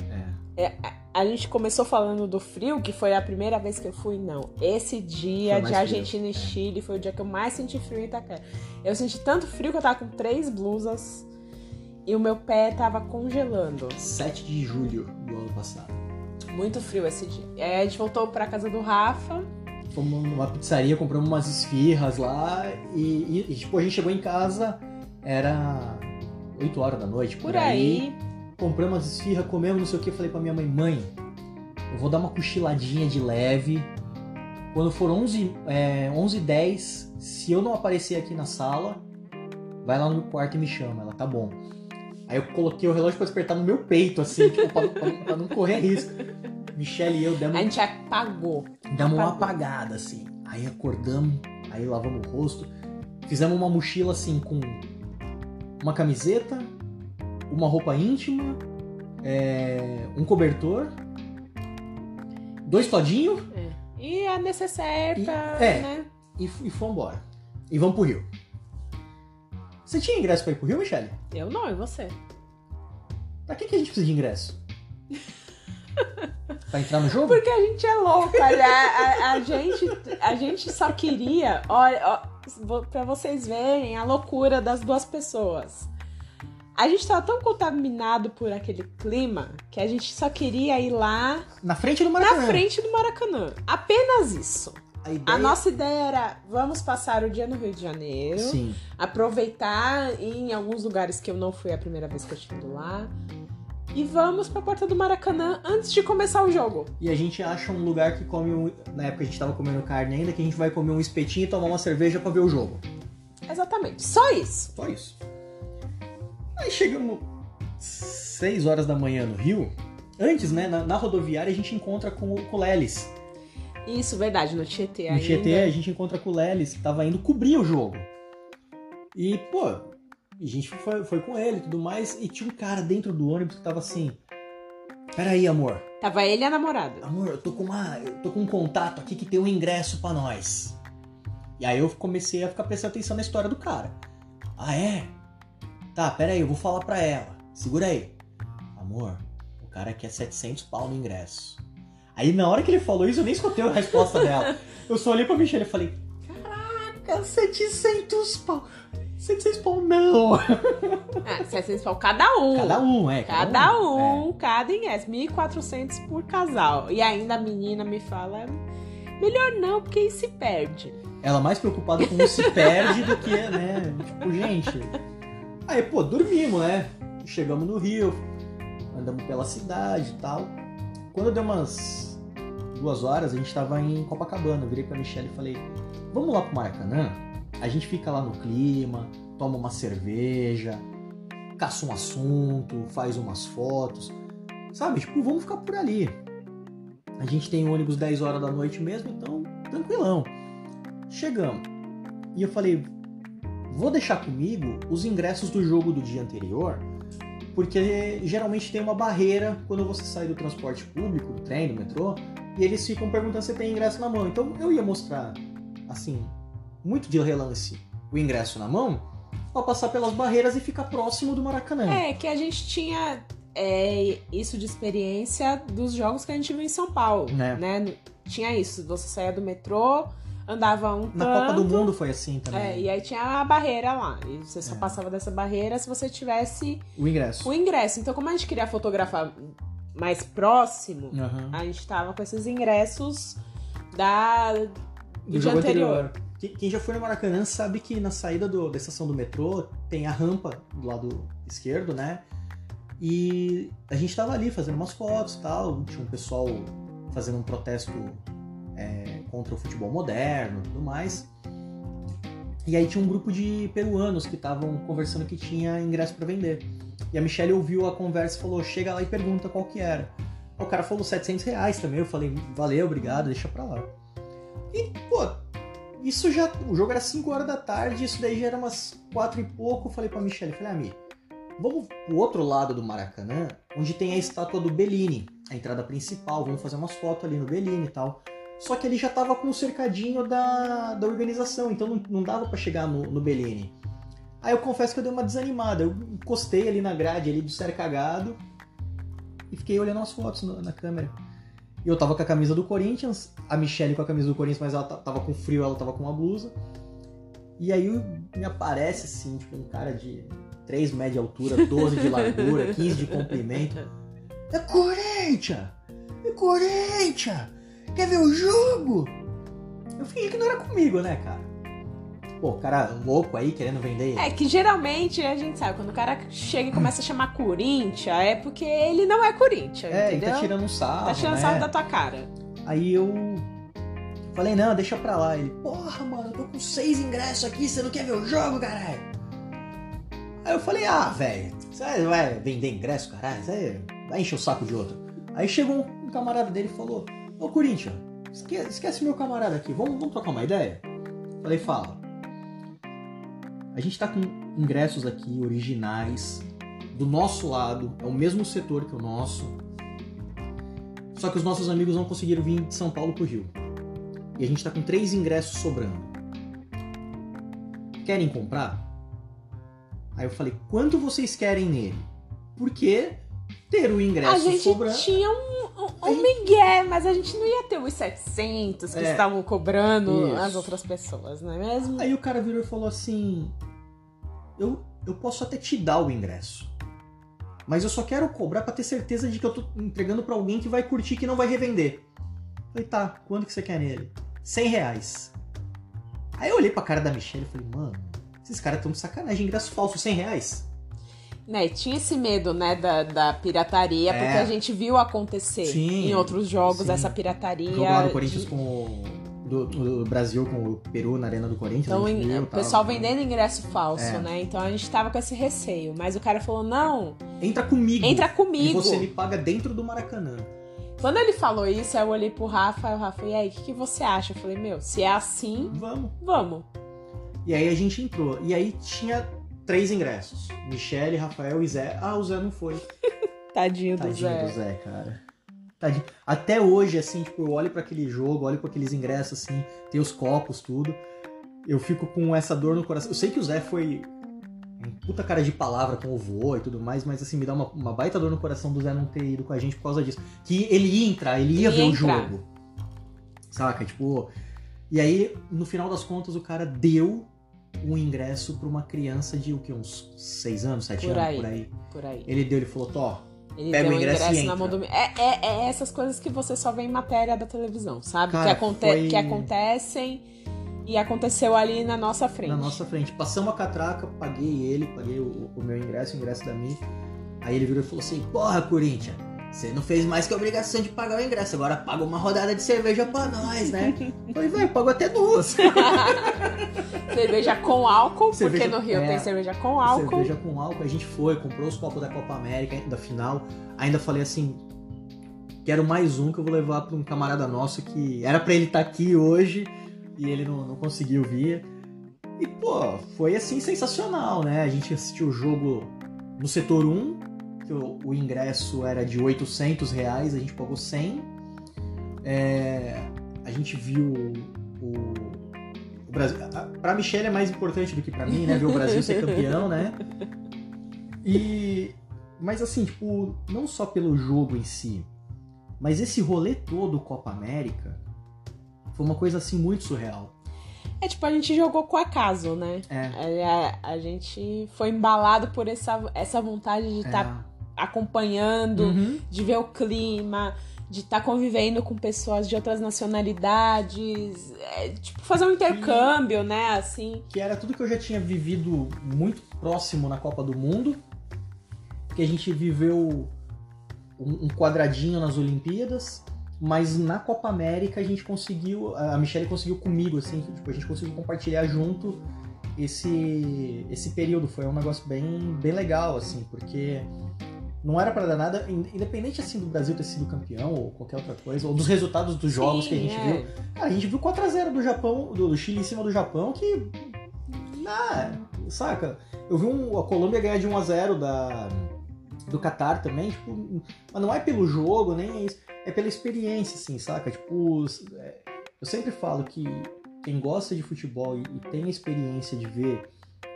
É. É, a gente começou falando do frio, que foi a primeira vez que eu fui, não. Esse dia de Argentina frio. e Chile foi o dia que eu mais senti frio em Itaquera. Eu senti tanto frio que eu tava com três blusas e o meu pé tava congelando. 7 de julho do ano passado. Muito frio esse dia. Aí a gente voltou pra casa do Rafa. Fomos numa pizzaria, compramos umas esfirras lá e, e, tipo, a gente chegou em casa, era 8 horas da noite, por, por aí. aí compramos as esfirras, comemos, não sei o que. Falei pra minha mãe, mãe, eu vou dar uma cochiladinha de leve. Quando for 11, é, 11 10 se eu não aparecer aqui na sala, vai lá no quarto e me chama. Ela, tá bom. Aí eu coloquei o relógio pra despertar no meu peito, assim, tipo, pra, pra, pra, não correr risco. Michelle e eu demos. A gente apagou. Damos uma apagada, assim. Aí acordamos, aí lavamos o rosto. Fizemos uma mochila, assim, com uma camiseta, uma roupa íntima, é, um cobertor, dois todinhos. É. E a necessaire pra, é, né? E, e fomos embora. E vamos pro Rio. Você tinha ingresso pra ir pro Rio, Michele? Eu não, e você? Pra que, que a gente precisa de ingresso? [LAUGHS] pra entrar no jogo? Porque a gente é louca. A, a, a, gente, a gente só queria. Olha, ó, pra vocês verem a loucura das duas pessoas. A gente tava tão contaminado por aquele clima que a gente só queria ir lá. Na frente do Maracanã. Na frente do Maracanã. Apenas isso. A, ideia... a, nossa ideia era vamos passar o dia no Rio de Janeiro, Sim. aproveitar em alguns lugares que eu não fui a primeira vez que eu estive lá. E vamos pra porta do Maracanã antes de começar o jogo. E a gente acha um lugar que come um. Na época a gente tava comendo carne ainda, que a gente vai comer um espetinho e tomar uma cerveja para ver o jogo. Exatamente. Só isso. Só isso. Aí chegamos 6 horas da manhã no Rio. Antes, né, na, na rodoviária a gente encontra com, com o Lelis. Isso, verdade, no Tietê ainda. No Tietê a gente encontra com o Lelis, que tava indo cobrir o jogo. E, pô, a gente foi, foi com ele e tudo mais, e tinha um cara dentro do ônibus que tava assim. Peraí, amor. Tava ele e a namorada. Amor, eu tô com uma. Eu tô com um contato aqui que tem um ingresso para nós. E aí eu comecei a ficar prestando atenção na história do cara. Ah, é? Tá, pera aí, eu vou falar pra ela. Segura aí. Amor, o cara quer 700 pau no ingresso. Aí na hora que ele falou isso, eu nem escutei a resposta dela. [LAUGHS] Eu só olhei pra Michelle e falei: Caraca, 700 pau. 700 pau não. [LAUGHS] Ah, 700 pau cada um. Cada um, é. Cada, cada um, um é. cada ingresso. 1.400 por casal. E ainda a menina me fala: melhor não, porque aí se perde. Ela mais preocupada com o se perde do que, né? Tipo, gente. Aí, pô, dormimos, né? Chegamos no Rio, andamos pela cidade e tal. Quando deu umas duas horas, a gente tava em Copacabana. Eu virei pra Michelle e falei: Vamos lá pro Maracanã? A gente fica lá no clima, toma uma cerveja, caça um assunto, faz umas fotos. Sabe? Tipo, vamos ficar por ali. A gente tem ônibus 10 horas da noite mesmo, então tranquilão. Chegamos. E eu falei: Vou deixar comigo os ingressos do jogo do dia anterior porque geralmente tem uma barreira quando você sai do transporte público, do trem, do metrô, e eles ficam perguntando se tem ingresso na mão. Então eu ia mostrar, assim, muito de relance o ingresso na mão, para passar pelas barreiras e ficar próximo do Maracanã. É, que a gente tinha é, isso de experiência dos jogos que a gente viu em São Paulo, é. né? Tinha isso, você saía do metrô, andava um Na tanto, Copa do Mundo foi assim também. É, e aí tinha a barreira lá. E você só é. passava dessa barreira se você tivesse o ingresso. O ingresso. Então, como a gente queria fotografar mais próximo, uhum. a gente tava com esses ingressos da do, do jogo anterior. anterior. Quem já foi no Maracanã sabe que na saída do, da estação do metrô tem a rampa do lado esquerdo, né? E a gente tava ali fazendo umas fotos e tal. Tinha um pessoal fazendo um protesto é, contra o futebol moderno e tudo mais. E aí tinha um grupo de peruanos que estavam conversando que tinha ingresso para vender. E a Michelle ouviu a conversa e falou: chega lá e pergunta qual que era. O cara falou 700 reais também. Eu falei: valeu, obrigado, deixa pra lá. E, pô, isso já. O jogo era 5 horas da tarde, isso daí já era umas 4 e pouco. Eu falei pra Michelle: falei, Ami, vamos pro outro lado do Maracanã, onde tem a estátua do Bellini, a entrada principal. Vamos fazer umas fotos ali no Bellini e tal. Só que ele já estava com o cercadinho da, da organização, então não, não dava para chegar no, no Bellini. Aí eu confesso que eu dei uma desanimada. Eu encostei ali na grade ali do cercagado e fiquei olhando as fotos no, na câmera. E eu tava com a camisa do Corinthians, a Michelle com a camisa do Corinthians, mas ela tava com frio, ela tava com uma blusa. E aí me aparece assim, tipo, um cara de 3 metros de altura, 12 de largura, 15 de comprimento. [LAUGHS] É Corinthians! É Corinthians! Quer ver o jogo? Eu fingi que não era comigo, né, cara? Pô, cara louco aí querendo vender. É que geralmente a gente sabe, quando o cara chega e começa a chamar Corinthians, é porque ele não é Corinthians. É, entendeu? ele tá tirando um sarro. Tá tirando né? sarro da tua cara. Aí eu falei, não, deixa pra lá. Ele, porra, mano, eu tô com seis ingressos aqui, você não quer ver o jogo, caralho? Aí eu falei, ah, velho, você vai vender ingresso, caralho? Você vai encher o saco de outro. Aí chegou um camarada dele e falou, ô Corinthians, esquece, esquece meu camarada aqui, vamos, vamos trocar uma ideia? Falei, fala. A gente tá com ingressos aqui originais, do nosso lado, é o mesmo setor que o nosso. Só que os nossos amigos não conseguiram vir de São Paulo pro Rio. E a gente tá com três ingressos sobrando. Querem comprar? Aí eu falei, quanto vocês querem nele? Porque ter o ingresso A gente sobrando. tinha um, um, um migué, mas a gente não ia ter os 700 que É. estavam cobrando Isso. as outras pessoas, não é mesmo? Aí o cara virou e falou assim: eu, eu posso até te dar o ingresso. Mas eu só quero cobrar pra ter certeza de que eu tô entregando pra alguém que vai curtir que não vai revender. Falei, tá, quanto que você quer nele? 100 reais. Aí eu olhei pra cara da Michelle e falei, mano, esses caras tão de sacanagem, ingresso falso, 100 reais. Né, tinha esse medo, né, da, da pirataria, É. porque a gente viu acontecer Sim, em outros jogos sim. essa pirataria. Jogo lá do de- Corinthians com o. Do, do Brasil com o Peru na Arena do Corinthians. Então, viu, o tal. pessoal vendendo ingresso falso, É. né? Então a gente tava com esse receio. Mas o cara falou: não, Entra comigo. entra E comigo. você me paga dentro do Maracanã. Quando ele falou isso, eu olhei pro Rafa e o Rafa, e aí, o que, que você acha? Eu falei, meu, se é assim, Vamos. vamos. E aí a gente entrou. E aí tinha três ingressos. Michele, Rafael e Zé. Ah, o Zé não foi. [LAUGHS] Tadinho, do Tadinho Zé. do Zé, cara. Tadinho. Até hoje, assim, tipo, eu olho pra aquele jogo, olho pra aqueles ingressos, assim, tem os copos, tudo. Eu fico com essa dor no coração. Eu sei que o Zé foi um puta cara de palavra com o vô e tudo mais, mas assim, me dá uma, uma baita dor no coração do Zé não ter ido com a gente por causa disso. Que ele ia entrar, ele ia Ia ver o jogo. Saca? Tipo. E aí, no final das contas, o cara deu um ingresso pra uma criança de o que? Uns seis anos, sete Por anos, aí. por aí. Por aí. Ele deu, ele falou, Tó, Ele Pega deu o ingresso ingresso na mão do. É, é, é essas coisas que você só vê em matéria da televisão, sabe? Cara, que, aconte... foi- que acontecem e aconteceu ali na nossa frente. na nossa frente. Passamos a catraca, paguei ele, paguei o, o meu ingresso, o ingresso da Mi. Aí ele virou e falou assim: Porra, Corinthians, você não fez mais que a obrigação de pagar o ingresso, agora paga uma rodada de cerveja pra nós, né? [LAUGHS] Falei, velho, pago até duas. [LAUGHS] Cerveja com álcool, Cerveja- porque no Rio é. tem cerveja com álcool. Cerveja com álcool. A gente foi, comprou os copos da Copa América, da final. Ainda falei assim: quero mais um que eu vou levar pra um camarada nosso que era pra ele estar aqui hoje e ele não, não conseguiu vir. E, pô, foi assim sensacional, né? A gente assistiu o jogo no setor 1, que o, o ingresso era de 800 reais, a gente pagou 100. É, a gente viu o, o Brasil. a- Pra Michelle é mais importante do que pra mim, né? Ver o Brasil ser [LAUGHS] campeão, né? E. Mas assim, tipo, não só pelo jogo em si, mas esse rolê todo Copa América foi uma coisa assim muito surreal. É tipo, a gente jogou com acaso, né? É. A, a gente foi embalado por essa, essa vontade de estar acompanhando, Uhum. de ver o clima, de estar convivendo com pessoas de outras nacionalidades. É, tipo, fazer um intercâmbio, né? Assim. que era tudo que eu já tinha vivido muito próximo na Copa do Mundo, que a gente viveu um um quadradinho nas Olimpíadas, mas na Copa América a gente conseguiu, a Michelle conseguiu comigo, assim, tipo, a gente conseguiu compartilhar junto esse esse período, foi um negócio bem, bem legal, assim, porque não era pra dar nada, in- independente assim do Brasil ter sido campeão ou qualquer outra coisa, ou dos resultados dos jogos Sim, que a gente é. viu, Cara, a gente viu 4x0 do Japão, do Chile em cima do Japão, que. Ah, saca? Eu vi um- a Colômbia ganhar de 1x0 da, do Qatar também, tipo. Mas não é pelo jogo, nem é isso. É pela experiência, assim, saca? Tipo, é, eu sempre falo que quem gosta de futebol e, e tem a experiência de ver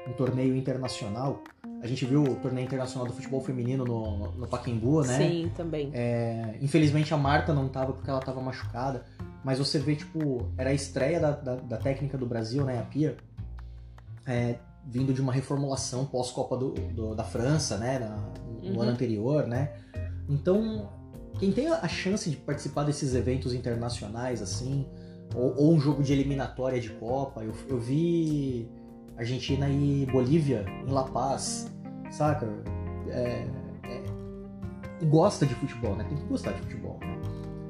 um torneio internacional, a gente viu o torneio internacional do futebol feminino no, no Pacaembu, né? Sim, também. É, infelizmente a Marta não tava porque ela tava machucada. Mas você vê, tipo, era a estreia da, da, da técnica do Brasil, né? A Pia. É, vindo de uma reformulação pós-Copa da França, né? Na, no Uhum. ano anterior, né? Então, quem tem a chance de participar desses eventos internacionais, assim, ou, ou um jogo de eliminatória de Copa, eu, eu vi Argentina e Bolívia em La Paz, saca? É, é, gosta de futebol, né? Tem que gostar de futebol, né?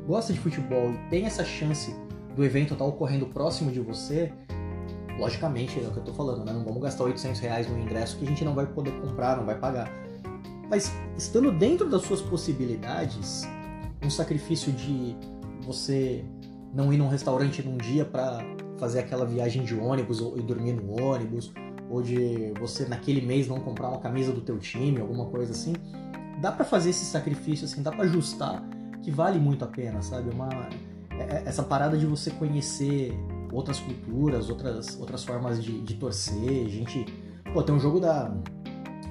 Gosta de futebol e tem essa chance do evento estar ocorrendo próximo de você, logicamente, é o que eu tô falando, né? Não vamos gastar 800 reais no ingresso que a gente não vai poder comprar, não vai pagar. Mas estando dentro das suas possibilidades, um sacrifício de você não ir num restaurante num dia para fazer aquela viagem de ônibus ou, e dormir no ônibus, ou de você naquele mês não comprar uma camisa do teu time, alguma coisa assim, dá para fazer esse sacrifício assim, dá para ajustar que vale muito a pena, sabe? Uma é- é- essa parada de você conhecer outras culturas, outras outras formas de, de torcer, gente, pô, tem um jogo da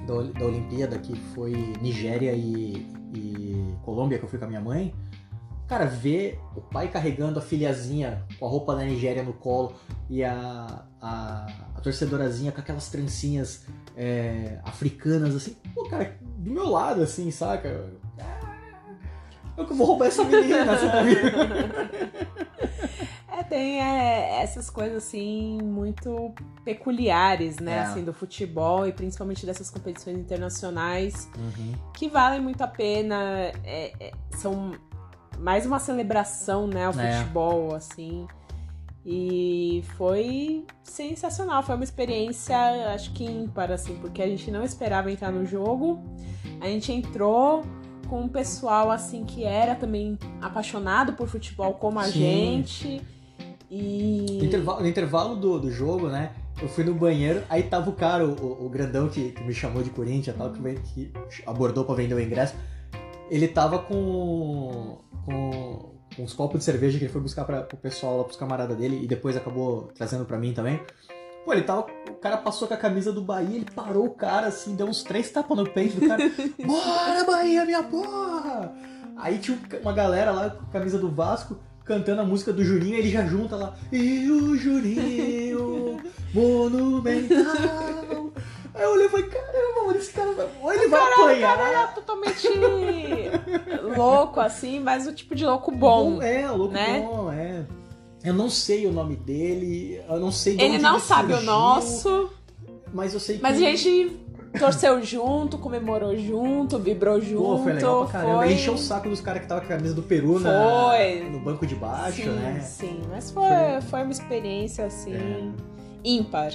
da, da Olimpíada que foi Nigéria e, e Colômbia que eu fui com a minha mãe. Cara, ver o pai carregando a filhazinha com a roupa da Nigéria no colo e a, a, a torcedorazinha com aquelas trancinhas é, africanas, assim, pô, cara, do meu lado, assim, saca? Ah, Eu que vou roubar essa menina, [LAUGHS] sabe? É, tem é, essas coisas assim muito peculiares, né, É. assim do futebol e principalmente dessas competições internacionais Uhum. que valem muito a pena. é, é, são mais uma celebração, né, ao É. futebol, assim. E foi sensacional, foi uma experiência, acho que ímpar, assim, porque a gente não esperava entrar no jogo. A gente entrou com um pessoal, assim, que era também apaixonado por futebol como a Sim. gente. E. No intervalo, no intervalo do, do jogo, né? Eu fui no banheiro, aí tava o cara, o, o- grandão que, que me chamou de Corinthians e tal, que, que abordou pra vender o ingresso. Ele tava com uns copos de cerveja que ele foi buscar pra, pro pessoal lá, pros camaradas dele, e depois acabou trazendo pra mim também. Pô, ele tava. O cara passou com a camisa do Bahia, ele parou o cara assim, deu uns três tapas no peito do cara. [LAUGHS] Bora, Bahia, minha porra! Aí tinha um- uma galera lá com a camisa do Vasco cantando a música do Juninho, aí ele já junta lá. E o Juninho, [LAUGHS] monumental. Aí eu olhei e falei, caramba, mano, esse cara vai. Ou ele vai apanhar. Era totalmente [LAUGHS] louco, assim, mas o tipo de louco bom. É, louco né? bom, é. Eu não sei o nome dele, eu não sei de Ele não sabe o surgiu, nosso, Mas eu sei que. mas a gente torceu junto, comemorou junto, vibrou junto. Pô, foi legal pra caramba. foi- Ele encheu o saco dos caras que tava com a camisa do Peru na, Foi. no banco de baixo, sim, né? Sim, mas foi, foi uma experiência, assim, É. ímpar.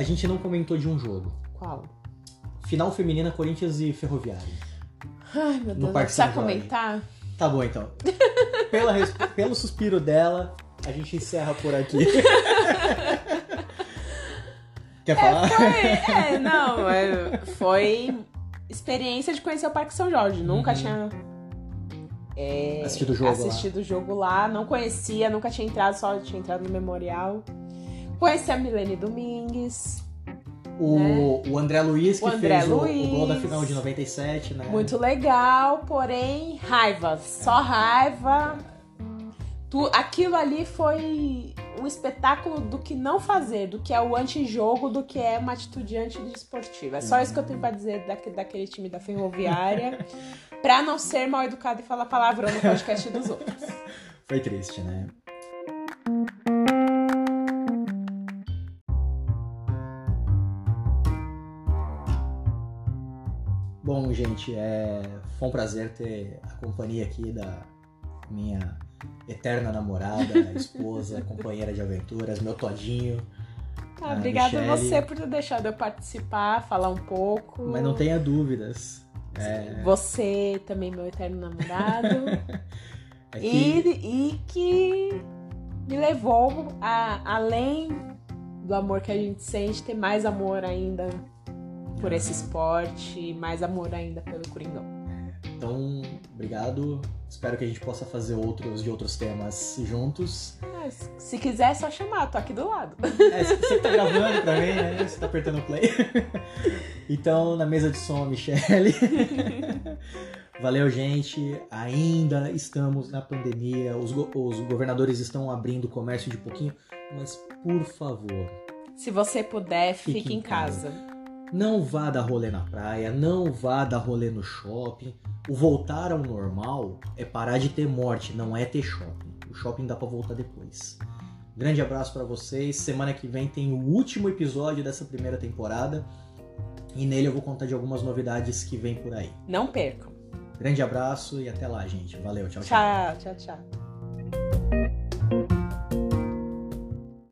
A gente não comentou de um jogo. Qual? Final feminina Corinthians e Ferroviário. Ai, meu No Deus, Parque precisa São Jorge. comentar? Tá bom então. [LAUGHS] Pela Pelo suspiro dela, a gente encerra por aqui. [LAUGHS] Quer falar? Foi, é, [LAUGHS] não, é, foi experiência de conhecer o Parque São Jorge. Nunca Uhum. tinha é, Assistido o jogo lá. assistido o jogo lá, não conhecia, nunca tinha entrado, só tinha entrado no memorial. Conheci a Milene Domingues, O, o André Luiz, que O André fez o- o, Luiz. gol da final de 97, né? muito legal, porém raiva, só raiva. Tu, aquilo ali foi um espetáculo do que não fazer, do que é o antijogo, do que é uma atitude antidesportiva. É só isso que eu tenho pra dizer daque- daquele time da Ferroviária, [LAUGHS] pra não ser mal educado e falar palavrão no podcast dos outros. Foi triste, né? Gente, é... foi um prazer ter a companhia aqui da minha eterna namorada, [LAUGHS] esposa, companheira de aventuras, meu todinho. Ah, obrigada a você por ter deixado eu participar, falar um pouco. Mas não tenha dúvidas. É, Você também, meu eterno namorado. [LAUGHS] é que- e, e que me levou a, além do amor que a gente sente, ter mais amor ainda por esse esporte, mais amor ainda pelo Coringão. Então, obrigado. Espero que a gente possa fazer outros de outros temas juntos. É, se quiser, é só chamar, tô aqui do lado. É, você que tá gravando pra mim, né? Você tá apertando play. Então, na mesa de som, Michele. [LAUGHS] Valeu, gente. Ainda estamos na pandemia. Os, go os governadores estão abrindo o comércio de pouquinho. Mas, por favor. Se você puder, fique, fique em casa. casa. Não vá dar rolê na praia, não vá dar rolê no shopping. O voltar ao normal é parar de ter morte, não é ter shopping. O shopping dá para voltar depois. Grande abraço para vocês. Semana que vem tem o último episódio dessa primeira temporada. E nele eu vou contar de algumas novidades que vem por aí. Não percam. Grande abraço e até lá, gente. Valeu, tchau, tchau. Tchau, tchau, tchau.